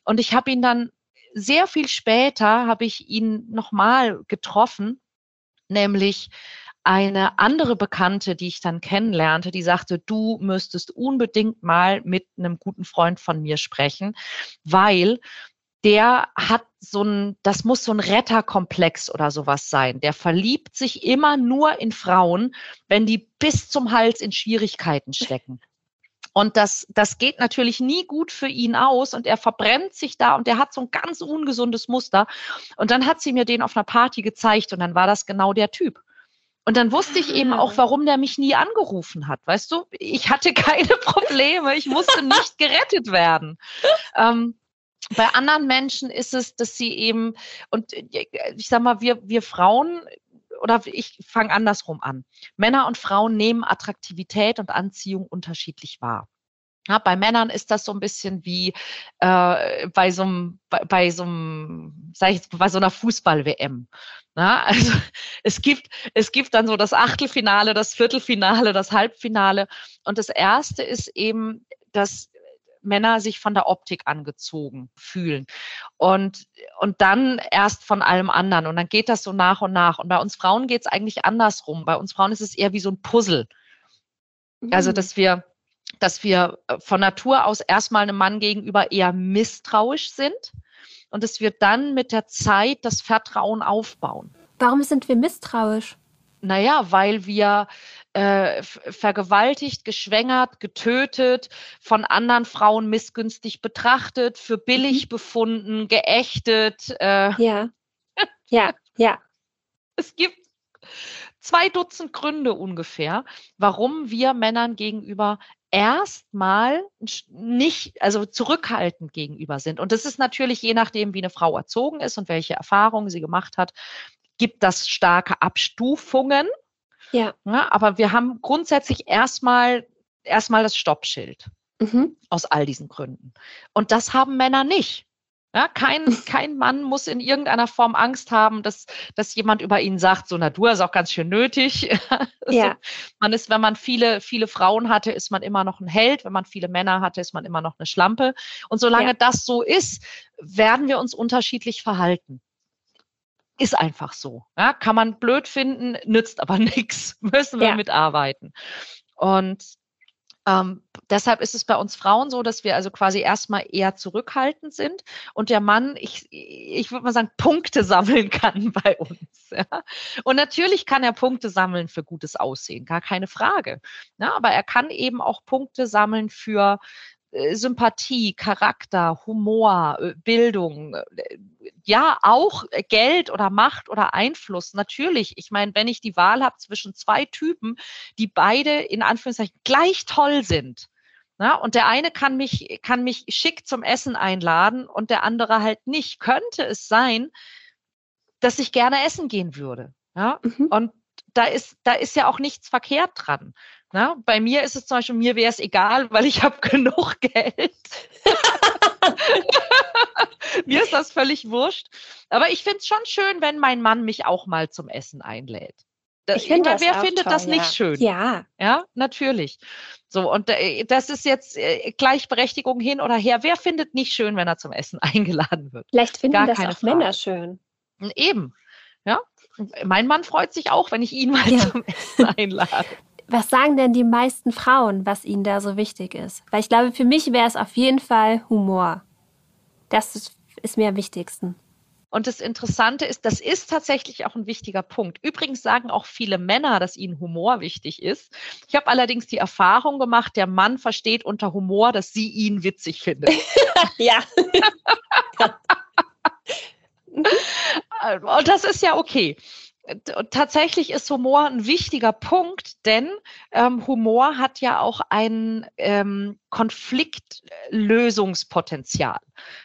Und ich habe ihn dann sehr viel später habe ich ihn noch mal getroffen, nämlich eine andere Bekannte, die ich dann kennenlernte, die sagte, du müsstest unbedingt mal mit einem guten Freund von mir sprechen, weil der hat so ein, das muss so ein Retterkomplex oder sowas sein. Der verliebt sich immer nur in Frauen, wenn die bis zum Hals in Schwierigkeiten stecken. Und das, das geht natürlich nie gut für ihn aus und er verbrennt sich da und der hat so ein ganz ungesundes Muster. Und dann hat sie mir den auf einer Party gezeigt und dann war das genau der Typ. Und dann wusste ich eben auch, warum der mich nie angerufen hat. Weißt du, ich hatte keine Probleme, ich musste nicht gerettet werden. Ähm, bei anderen Menschen ist es, dass sie eben, und ich sag mal, wir, wir Frauen oder ich fange andersrum an. Männer und Frauen nehmen Attraktivität und Anziehung unterschiedlich wahr. Ja, bei Männern ist das so ein bisschen wie äh, bei so einem, bei, bei so einem, sag ich jetzt, bei so einer Fußball-WM. Ja, also es gibt, es gibt dann so das Achtelfinale, das Viertelfinale, das Halbfinale. Und das erste ist eben, dass Männer sich von der Optik angezogen fühlen. Und, und dann erst von allem anderen. Und dann geht das so nach und nach. Und bei uns Frauen geht es eigentlich andersrum. Bei uns Frauen ist es eher wie so ein Puzzle. Also, mhm. dass wir, dass wir äh, von Natur aus erstmal einem Mann gegenüber eher misstrauisch sind und dass wir dann mit der Zeit das Vertrauen aufbauen. Warum sind wir misstrauisch? Naja, weil wir äh, vergewaltigt, geschwängert, getötet, von anderen Frauen missgünstig betrachtet, für billig mhm. befunden, geächtet. Äh. Ja, ja, ja. Es gibt zwei Dutzend Gründe ungefähr, warum wir Männern gegenüber erstmal nicht, also zurückhaltend gegenüber sind. Und das ist natürlich je nachdem, wie eine Frau erzogen ist und welche Erfahrungen sie gemacht hat, gibt das starke Abstufungen. Ja. ja aber wir haben grundsätzlich erstmal erstmal das Stoppschild. Mhm. Aus all diesen Gründen. Und das haben Männer nicht. Ja, kein, kein Mann muss in irgendeiner Form Angst haben, dass, dass jemand über ihn sagt, so, na, du hast auch ganz schön nötig. ja. man ist, wenn man viele, viele Frauen hatte, ist man immer noch ein Held. Wenn man viele Männer hatte, ist man immer noch eine Schlampe. Und solange ja. das so ist, werden wir uns unterschiedlich verhalten. Ist einfach so. Ja, kann man blöd finden, nützt aber nichts. Müssen wir ja. mitarbeiten. Und ähm, deshalb ist es bei uns Frauen so, dass wir also quasi erstmal eher zurückhaltend sind und der Mann, ich, ich würde mal sagen, Punkte sammeln kann bei uns. Ja? Und natürlich kann er Punkte sammeln für gutes Aussehen, gar keine Frage. Ja, aber er kann eben auch Punkte sammeln für Sympathie, Charakter, Humor, äh, Bildung, äh, ja, auch Geld oder Macht oder Einfluss. Natürlich, ich meine, wenn ich die Wahl habe zwischen zwei Typen, die beide in Anführungszeichen gleich toll sind, na, und der eine kann mich, kann mich schick zum Essen einladen und der andere halt nicht, könnte es sein, dass ich gerne essen gehen würde. Ja? Mhm. Und da ist, da ist ja auch nichts verkehrt dran. Na, bei mir ist es zum Beispiel, mir wäre es egal, weil ich habe genug Geld. mir ist das völlig wurscht. Aber ich finde es schon schön, wenn mein Mann mich auch mal zum Essen einlädt. ich finde das Wer findet toll, das nicht ja. schön? Ja. Ja, natürlich. So, und äh, das ist jetzt äh, Gleichberechtigung hin oder her. Wer findet nicht schön, wenn er zum Essen eingeladen wird? Vielleicht finden Gar das auch Frage. Männer schön. Eben. Ja. Mein Mann freut sich auch, wenn ich ihn mal ja. zum Essen einlade. Was sagen denn die meisten Frauen, was ihnen da so wichtig ist? Weil ich glaube, für mich wäre es auf jeden Fall Humor. Das ist, ist mir am wichtigsten. Und das Interessante ist, das ist tatsächlich auch ein wichtiger Punkt. Übrigens sagen auch viele Männer, dass ihnen Humor wichtig ist. Ich habe allerdings die Erfahrung gemacht, der Mann versteht unter Humor, dass sie ihn witzig findet. ja. Und das ist ja okay tatsächlich ist Humor ein wichtiger Punkt, denn ähm, Humor hat ja auch ein ähm, Konfliktlösungspotenzial.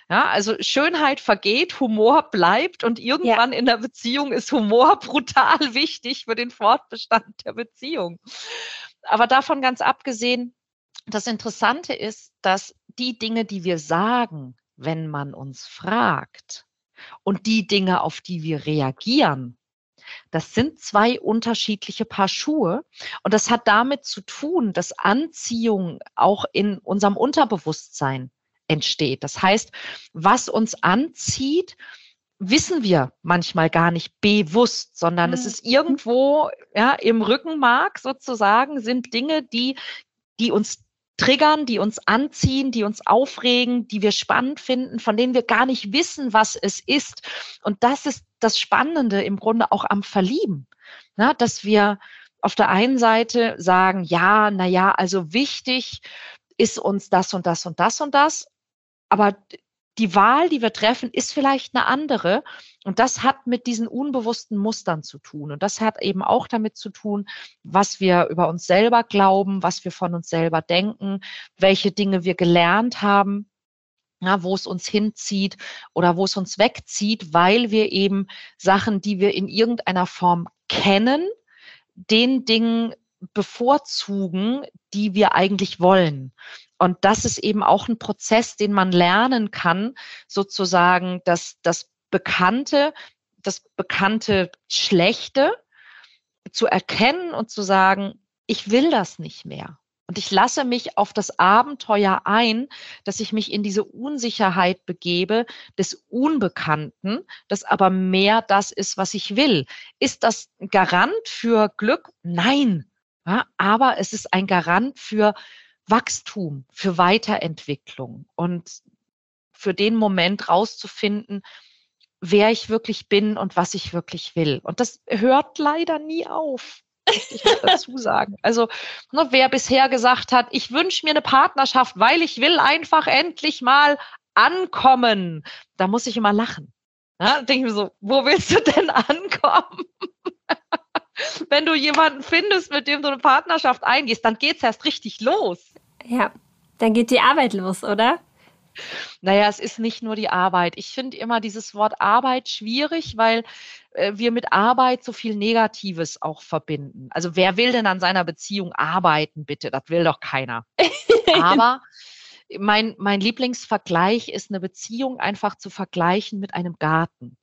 Ja, also Schönheit vergeht, Humor bleibt und irgendwann ja. in der Beziehung ist Humor brutal wichtig für den Fortbestand der Beziehung. Aber davon ganz abgesehen, das Interessante ist, dass die Dinge, die wir sagen, wenn man uns fragt, und die Dinge, auf die wir reagieren, das sind zwei unterschiedliche Paar Schuhe. Und das hat damit zu tun, dass Anziehung auch in unserem Unterbewusstsein entsteht. Das heißt, was uns anzieht, wissen wir manchmal gar nicht bewusst, sondern mhm. es ist irgendwo ja, im Rückenmark sozusagen sind Dinge, die, die uns triggern, die uns anziehen, die uns aufregen, die wir spannend finden, von denen wir gar nicht wissen, was es ist. Und das ist das Spannende im Grunde auch am Verlieben, na, dass wir auf der einen Seite sagen, ja, na ja, also wichtig ist uns das und das und das und das, aber die Wahl, die wir treffen, ist vielleicht eine andere. Und das hat mit diesen unbewussten Mustern zu tun. Und das hat eben auch damit zu tun, was wir über uns selber glauben, was wir von uns selber denken, welche Dinge wir gelernt haben, ja, wo es uns hinzieht oder wo es uns wegzieht, weil wir eben Sachen, die wir in irgendeiner Form erkennen, den Dingen bevorzugen, die wir eigentlich wollen. Und das ist eben auch ein Prozess, den man lernen kann, sozusagen, dass das Bekannte, das bekannte Schlechte zu erkennen und zu sagen, ich will das nicht mehr. Und ich lasse mich auf das Abenteuer ein, dass ich mich in diese Unsicherheit begebe des Unbekannten, das aber mehr das ist, was ich will. Ist das Garant für Glück? Nein. Ja, aber es ist ein Garant für Wachstum, für Weiterentwicklung und für den Moment rauszufinden, wer ich wirklich bin und was ich wirklich will. Und das hört leider nie auf ich dazu sagen. Also, ne, wer bisher gesagt hat, ich wünsche mir eine Partnerschaft, weil ich will einfach endlich mal ankommen, da muss ich immer lachen. Ja, denke ich mir so, wo willst du denn ankommen? Wenn du jemanden findest, mit dem du eine Partnerschaft eingehst, dann geht's erst richtig los. Ja, dann geht die Arbeit los, oder? Naja, es ist nicht nur die Arbeit. Ich finde immer dieses Wort Arbeit schwierig, weil äh, wir mit Arbeit so viel Negatives auch verbinden. Also wer will denn an seiner Beziehung arbeiten, bitte? Das will doch keiner. Aber mein, mein Lieblingsvergleich ist eine Beziehung einfach zu vergleichen mit einem Garten.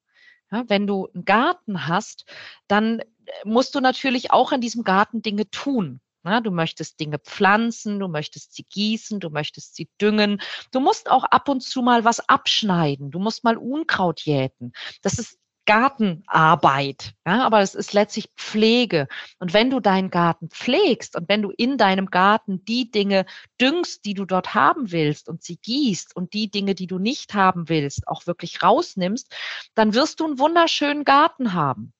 Ja, wenn du einen Garten hast, dann äh, musst du natürlich auch in diesem Garten Dinge tun. Na, du möchtest Dinge pflanzen, du möchtest sie gießen, du möchtest sie düngen. Du musst auch ab und zu mal was abschneiden. Du musst mal Unkraut jäten. Das ist Gartenarbeit, ja, aber es ist letztlich Pflege. Und wenn du deinen Garten pflegst und wenn du in deinem Garten die Dinge düngst, die du dort haben willst und sie gießt und die Dinge, die du nicht haben willst, auch wirklich rausnimmst, dann wirst du einen wunderschönen Garten haben.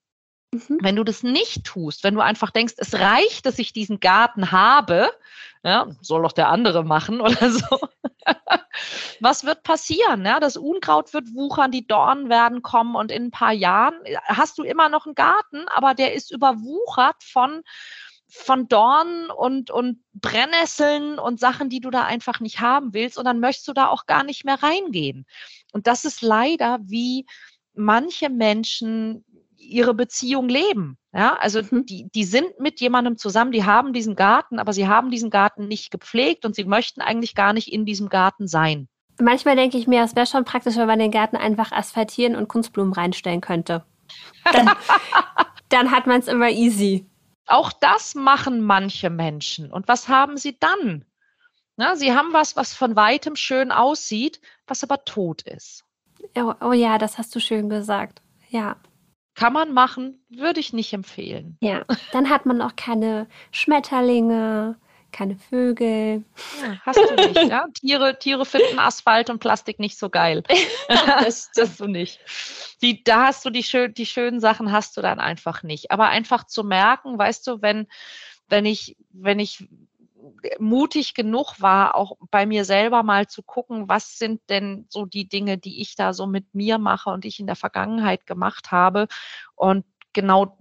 Mhm. Wenn du das nicht tust, wenn du einfach denkst, es reicht, dass ich diesen Garten habe, ja, soll doch der andere machen oder so. Was wird passieren? Ja, das Unkraut wird wuchern, die Dornen werden kommen und in ein paar Jahren hast du immer noch einen Garten, aber der ist überwuchert von von Dornen und, und Brennnesseln und Sachen, die du da einfach nicht haben willst. Und dann möchtest du da auch gar nicht mehr reingehen. Und das ist leider, wie manche Menschen ihre Beziehung leben. Ja, also mhm. die, die sind mit jemandem zusammen, die haben diesen Garten, aber sie haben diesen Garten nicht gepflegt und sie möchten eigentlich gar nicht in diesem Garten sein. Manchmal denke ich mir, es wäre schon praktisch, wenn man den Garten einfach asphaltieren und Kunstblumen reinstellen könnte. Dann, dann hat man es immer easy. Auch das machen manche Menschen. Und was haben sie dann? Na, sie haben was, was von weitem schön aussieht, was aber tot ist. Oh, oh ja, das hast du schön gesagt. Ja. Kann man machen, würde ich nicht empfehlen. Ja, dann hat man auch keine Schmetterlinge, keine Vögel. Ja, hast du nicht, ja? Tiere, Tiere finden Asphalt und Plastik nicht so geil. das, das du nicht. Die, da hast du die, schön, die schönen Sachen hast du dann einfach nicht. Aber einfach zu merken, weißt du, wenn, wenn ich, wenn ich mutig genug war, auch bei mir selber mal zu gucken, was sind denn so die Dinge, die ich da so mit mir mache und ich in der Vergangenheit gemacht habe. Und genau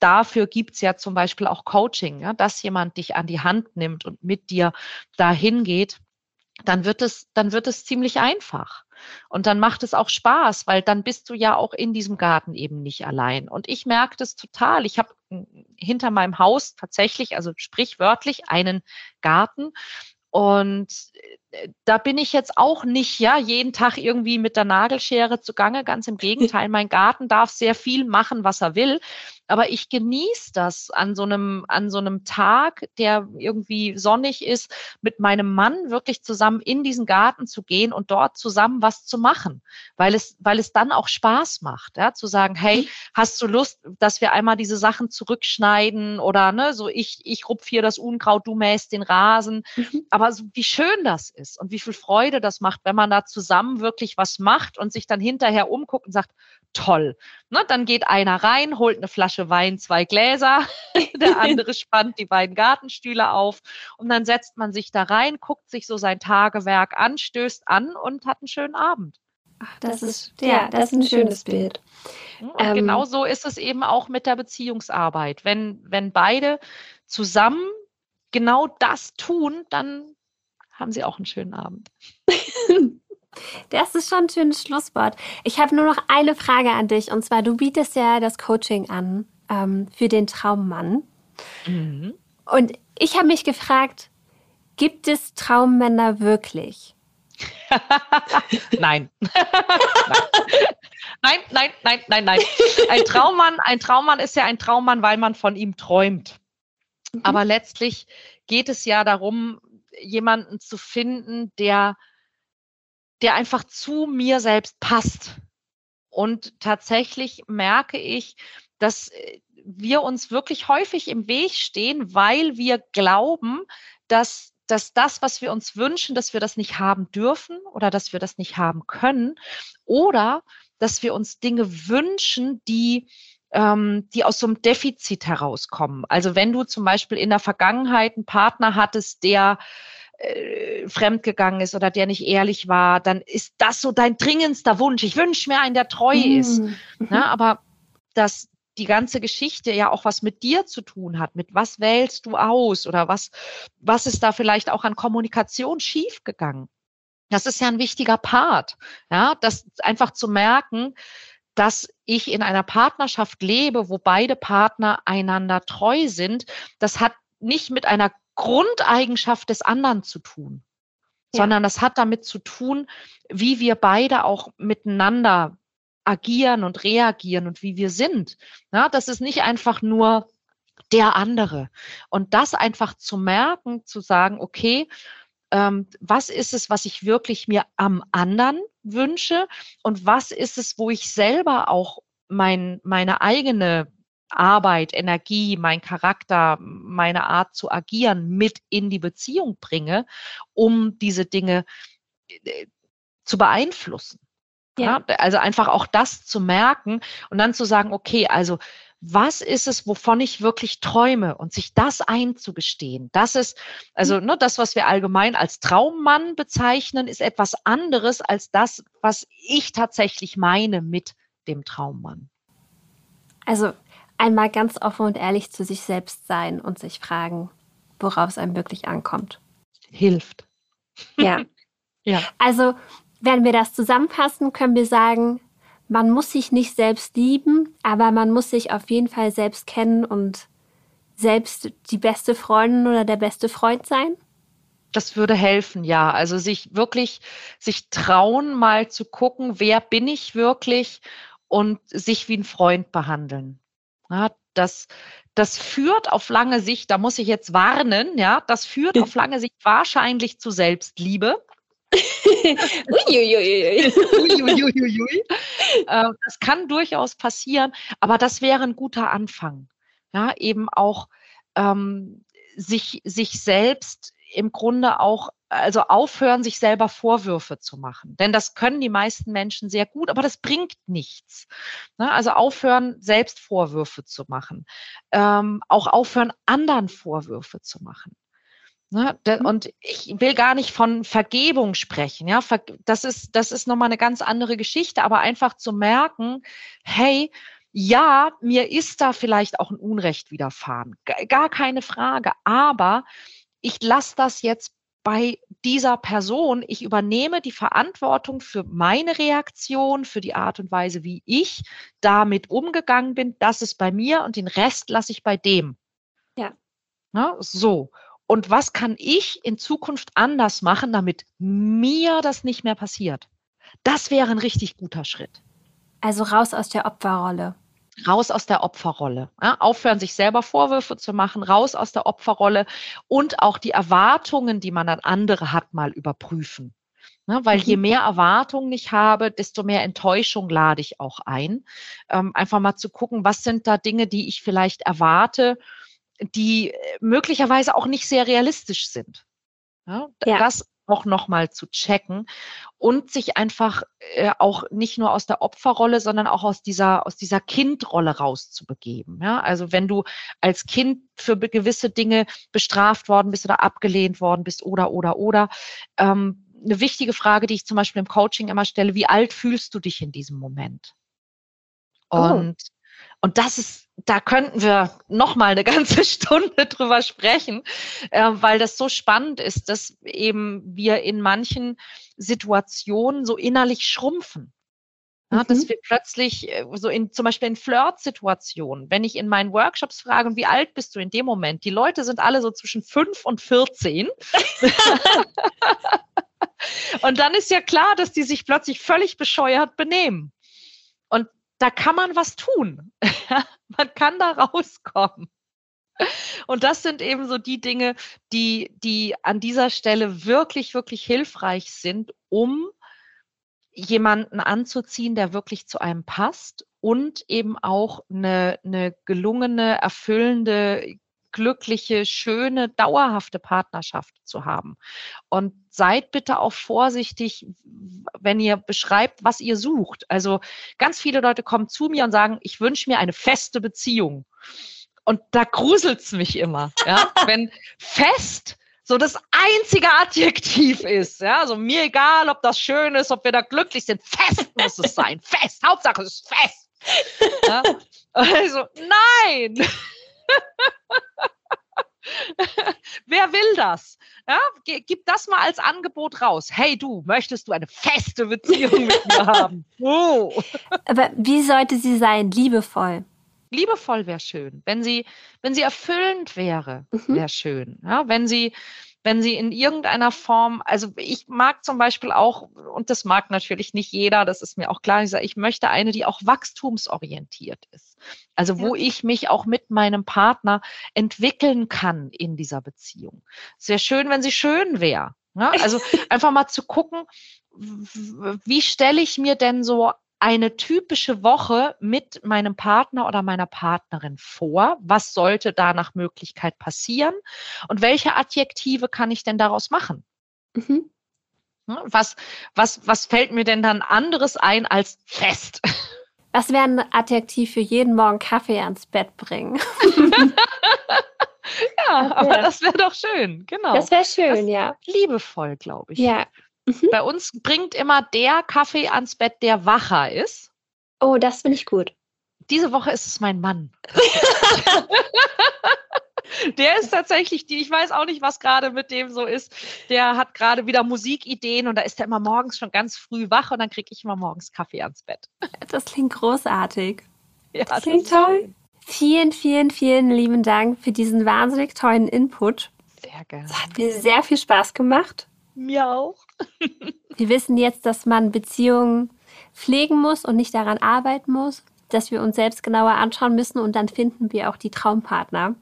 dafür gibt's ja zum Beispiel auch Coaching, ja, dass jemand dich an die Hand nimmt und mit dir dahin geht, dann wird es, dann wird es ziemlich einfach. Und dann macht es auch Spaß, weil dann bist du ja auch in diesem Garten eben nicht allein. Und ich merke das total. Ich habe hinter meinem Haus tatsächlich, also sprichwörtlich, einen Garten. Und äh, da bin ich jetzt auch nicht, ja, jeden Tag irgendwie mit der Nagelschere zugange. Ganz im Gegenteil, mein Garten darf sehr viel machen, was er will. Aber ich genieße das an so einem, an so einem Tag, der irgendwie sonnig ist, mit meinem Mann wirklich zusammen in diesen Garten zu gehen und dort zusammen was zu machen, weil es, weil es dann auch Spaß macht, ja, zu sagen, hey, mhm. hast du Lust, dass wir einmal diese Sachen zurückschneiden oder, ne, so ich, ich rupf hier das Unkraut, du mähst den Rasen. Mhm. Aber so, wie schön das ist und wie viel Freude das macht, wenn man da zusammen wirklich was macht und sich dann hinterher umguckt und sagt, toll. Ne, dann geht einer rein, holt eine Flasche Wein, zwei Gläser, der andere spannt die beiden Gartenstühle auf und dann setzt man sich da rein, guckt sich so sein Tagewerk an, stößt an und hat einen schönen Abend. Ach, das, das ist, ja, das ist ein schönes Bild. Und ähm, genau so ist es eben auch mit der Beziehungsarbeit. Wenn, wenn beide zusammen genau das tun, dann haben sie auch einen schönen Abend. Das ist schon ein schönes Schlusswort. Ich habe nur noch eine Frage an dich und zwar, du bietest ja das Coaching an. ähm, für den Traummann. Mhm. Und ich habe mich gefragt, gibt es Traummänner wirklich? nein. nein, nein, nein, nein, nein. Ein Traummann, ein Traummann ist ja ein Traummann, weil man von ihm träumt. Mhm. Aber letztlich geht es ja darum, jemanden zu finden, der, der einfach zu mir selbst passt. Und tatsächlich merke ich, dass äh, wir uns wirklich häufig im Weg stehen, weil wir glauben, dass, dass das, was wir uns wünschen, dass wir das nicht haben dürfen oder dass wir das nicht haben können oder dass wir uns Dinge wünschen, die ähm, die aus so einem Defizit herauskommen. Also wenn du zum Beispiel in der Vergangenheit einen Partner hattest, der äh, fremdgegangen ist oder der nicht ehrlich war, dann ist das so dein dringendster Wunsch. Ich wünsche mir einen, der treu ist. Mhm. Na, aber dass die ganze Geschichte ja auch was mit dir zu tun hat, mit was wählst du aus oder was, was ist da vielleicht auch an Kommunikation schiefgegangen. Das ist ja ein wichtiger Part, ja, das einfach zu merken, dass ich in einer Partnerschaft lebe, wo beide Partner einander treu sind, das hat nicht mit einer Grundeigenschaft des anderen zu tun, ja. sondern das hat damit zu tun, wie wir beide auch miteinander agieren und reagieren und wie wir sind. Ja, das ist nicht einfach nur der andere. Und das einfach zu merken, zu sagen, okay, ähm, was ist es, was ich wirklich mir am anderen wünsche und was ist es, wo ich selber auch mein, meine eigene Arbeit, Energie, mein Charakter, meine Art zu agieren mit in die Beziehung bringe, um diese Dinge äh, zu beeinflussen. Ja. ja. Also einfach auch das zu merken und dann zu sagen, okay, also was ist es, wovon ich wirklich träume und sich das einzugestehen. Das ist, also ne, das, was wir allgemein als Traummann bezeichnen, ist etwas anderes als das, was ich tatsächlich meine mit dem Traummann. Also einmal ganz offen und ehrlich zu sich selbst sein und sich fragen, worauf es einem wirklich ankommt. Hilft. Ja. ja. Also, wenn wir das zusammenfassen, können wir sagen, man muss sich nicht selbst lieben, aber man muss sich auf jeden Fall selbst kennen und selbst die beste Freundin oder der beste Freund sein? Das würde helfen, ja. Also sich wirklich, sich trauen, mal zu gucken, wer bin ich wirklich und sich wie ein Freund behandeln. Ja, das, das führt auf lange Sicht, da muss ich jetzt warnen, ja, das führt auf lange Sicht wahrscheinlich zu Selbstliebe. Uiuiuiui. Uiuiuiui. Äh, das kann durchaus passieren, aber das wäre ein guter Anfang. Ja, eben auch ähm, sich, sich selbst im Grunde auch, also aufhören, sich selber Vorwürfe zu machen. Denn das können die meisten Menschen sehr gut, aber das bringt nichts. Ne? Also aufhören, selbst Vorwürfe zu machen. Ähm, auch aufhören, anderen Vorwürfe zu machen. Ne? Mhm. Und ich will gar nicht von Vergebung sprechen. Ja, das ist, das ist nochmal eine ganz andere Geschichte, aber einfach zu merken, hey, ja, mir ist da vielleicht auch ein Unrecht widerfahren. Gar keine Frage. Aber ich lasse das jetzt bei dieser Person. Ich übernehme die Verantwortung für meine Reaktion, für die Art und Weise, wie ich damit umgegangen bin. Das ist bei mir und den Rest lasse ich bei dem. Ja. Na, so und was kann ich in Zukunft anders machen, damit mir das nicht mehr passiert? Das wäre ein richtig guter Schritt. Also raus aus der Opferrolle. Raus aus der Opferrolle. Ja, aufhören, sich selber Vorwürfe zu machen, raus aus der Opferrolle und auch die Erwartungen, die man an andere hat, mal überprüfen. Ja, weil mhm. je mehr Erwartungen ich habe, desto mehr Enttäuschung lade ich auch ein. Ähm, einfach mal zu gucken, was sind da Dinge, die ich vielleicht erwarte, die äh, möglicherweise auch nicht sehr realistisch sind. Ja, ja. Das auch nochmal zu checken und sich einfach äh, auch nicht nur aus der Opferrolle, sondern auch aus dieser, aus dieser Kindrolle rauszubegeben. Ja? Also wenn du als Kind für gewisse Dinge bestraft worden bist oder abgelehnt worden bist oder, oder, oder, ähm, eine wichtige Frage, die ich zum Beispiel im Coaching immer stelle, wie alt fühlst du dich in diesem Moment? Oh. Und oh. Und das ist, da könnten wir noch mal eine ganze Stunde drüber sprechen, äh, weil das so spannend ist, dass eben wir in manchen Situationen so innerlich schrumpfen. Ja, mhm. Dass wir plötzlich äh, so in zum Beispiel in Flirt-Situationen, wenn ich in meinen Workshops frage, wie alt bist du in dem Moment? Die Leute sind alle so zwischen fünf und 14. und dann ist ja klar, dass die sich plötzlich völlig bescheuert benehmen. Da kann man was tun. man kann da rauskommen. Und das sind eben so die Dinge, die, die an dieser Stelle wirklich, wirklich hilfreich sind, um jemanden anzuziehen, der wirklich zu einem passt und eben auch eine, eine gelungene, erfüllende, glückliche, schöne, dauerhafte Partnerschaft zu haben. Und seid bitte auch vorsichtig, wenn ihr beschreibt, was ihr sucht. Also ganz viele Leute kommen zu mir und sagen, ich wünsche mir eine feste Beziehung. Und da gruselt's mich immer, ja, wenn fest so das einzige Adjektiv ist. Ja, also mir egal, ob das schön ist, ob wir da glücklich sind. Fest muss es sein. Fest. Hauptsache es ist fest. Ja? Also, nein. Wer will das? Ja, gib das mal als Angebot raus. Hey du, möchtest du eine feste Beziehung mit mir haben? Oh. Aber wie sollte sie sein? Liebevoll. Liebevoll wäre schön. Wenn sie, wenn sie erfüllend wäre, mhm. wäre schön. Ja, wenn sie, wenn sie in irgendeiner Form, also ich mag zum Beispiel auch, und das mag natürlich nicht jeder, das ist mir auch klar, ich, sage, ich möchte eine, die auch wachstumsorientiert ist. Also wo ja. ich mich auch mit meinem Partner entwickeln kann in dieser Beziehung. Sehr schön, wenn sie schön wäre. Ja? Also einfach mal zu gucken, wie stelle ich mir denn so eine typische Woche mit meinem Partner oder meiner Partnerin vor? Was sollte da nach Möglichkeit passieren? Und welche Adjektive kann ich denn daraus machen? Mhm. Hm, was, was, was fällt mir denn dann anderes ein als fest? Was wäre ein Adjektiv für jeden Morgen Kaffee ans Bett bringen? ja, aber das wäre doch schön, genau. Das wäre schön, das ja. Liebevoll, glaube ich. Ja, Mhm. Bei uns bringt immer der Kaffee ans Bett, der wacher ist. Oh, das finde ich gut. Diese Woche ist es mein Mann. der ist tatsächlich die, ich weiß auch nicht, was gerade mit dem so ist. Der hat gerade wieder Musikideen und da ist er immer morgens schon ganz früh wach und dann kriege ich immer morgens Kaffee ans Bett. Das klingt großartig. Ja, das klingt toll. Vielen, vielen, vielen lieben Dank für diesen wahnsinnig tollen Input. Sehr gerne. Es hat mir sehr viel Spaß gemacht. Mir auch. Wir wissen jetzt, dass man Beziehungen pflegen muss und nicht daran arbeiten muss, dass wir uns selbst genauer anschauen müssen und dann finden wir auch die Traumpartner.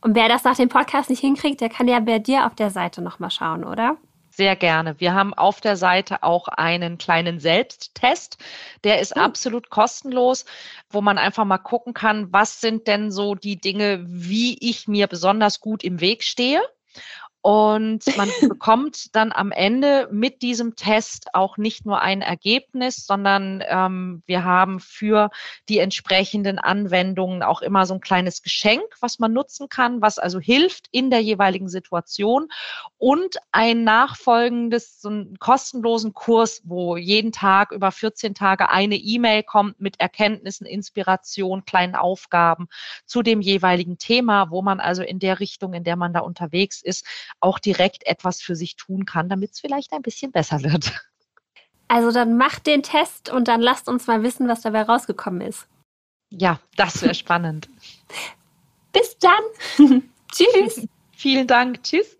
Und wer das nach dem Podcast nicht hinkriegt, der kann ja bei dir auf der Seite nochmal schauen, oder? Sehr gerne. Wir haben auf der Seite auch einen kleinen Selbsttest. Der ist mhm. absolut kostenlos, wo man einfach mal gucken kann, was sind denn so die Dinge, wie ich mir besonders gut im Weg stehe. Und man bekommt dann am Ende mit diesem Test auch nicht nur ein Ergebnis, sondern ähm, wir haben für die entsprechenden Anwendungen auch immer so ein kleines Geschenk, was man nutzen kann, was also hilft in der jeweiligen Situation und ein nachfolgendes, so einen kostenlosen Kurs, wo jeden Tag über 14 Tage eine E-Mail kommt mit Erkenntnissen, Inspiration, kleinen Aufgaben zu dem jeweiligen Thema, wo man also in der Richtung, in der man da unterwegs ist, auch direkt etwas für sich tun kann, damit es vielleicht ein bisschen besser wird. Also dann macht den Test und dann lasst uns mal wissen, was dabei rausgekommen ist. Ja, das wäre spannend. Bis dann. Tschüss. Vielen Dank. Tschüss.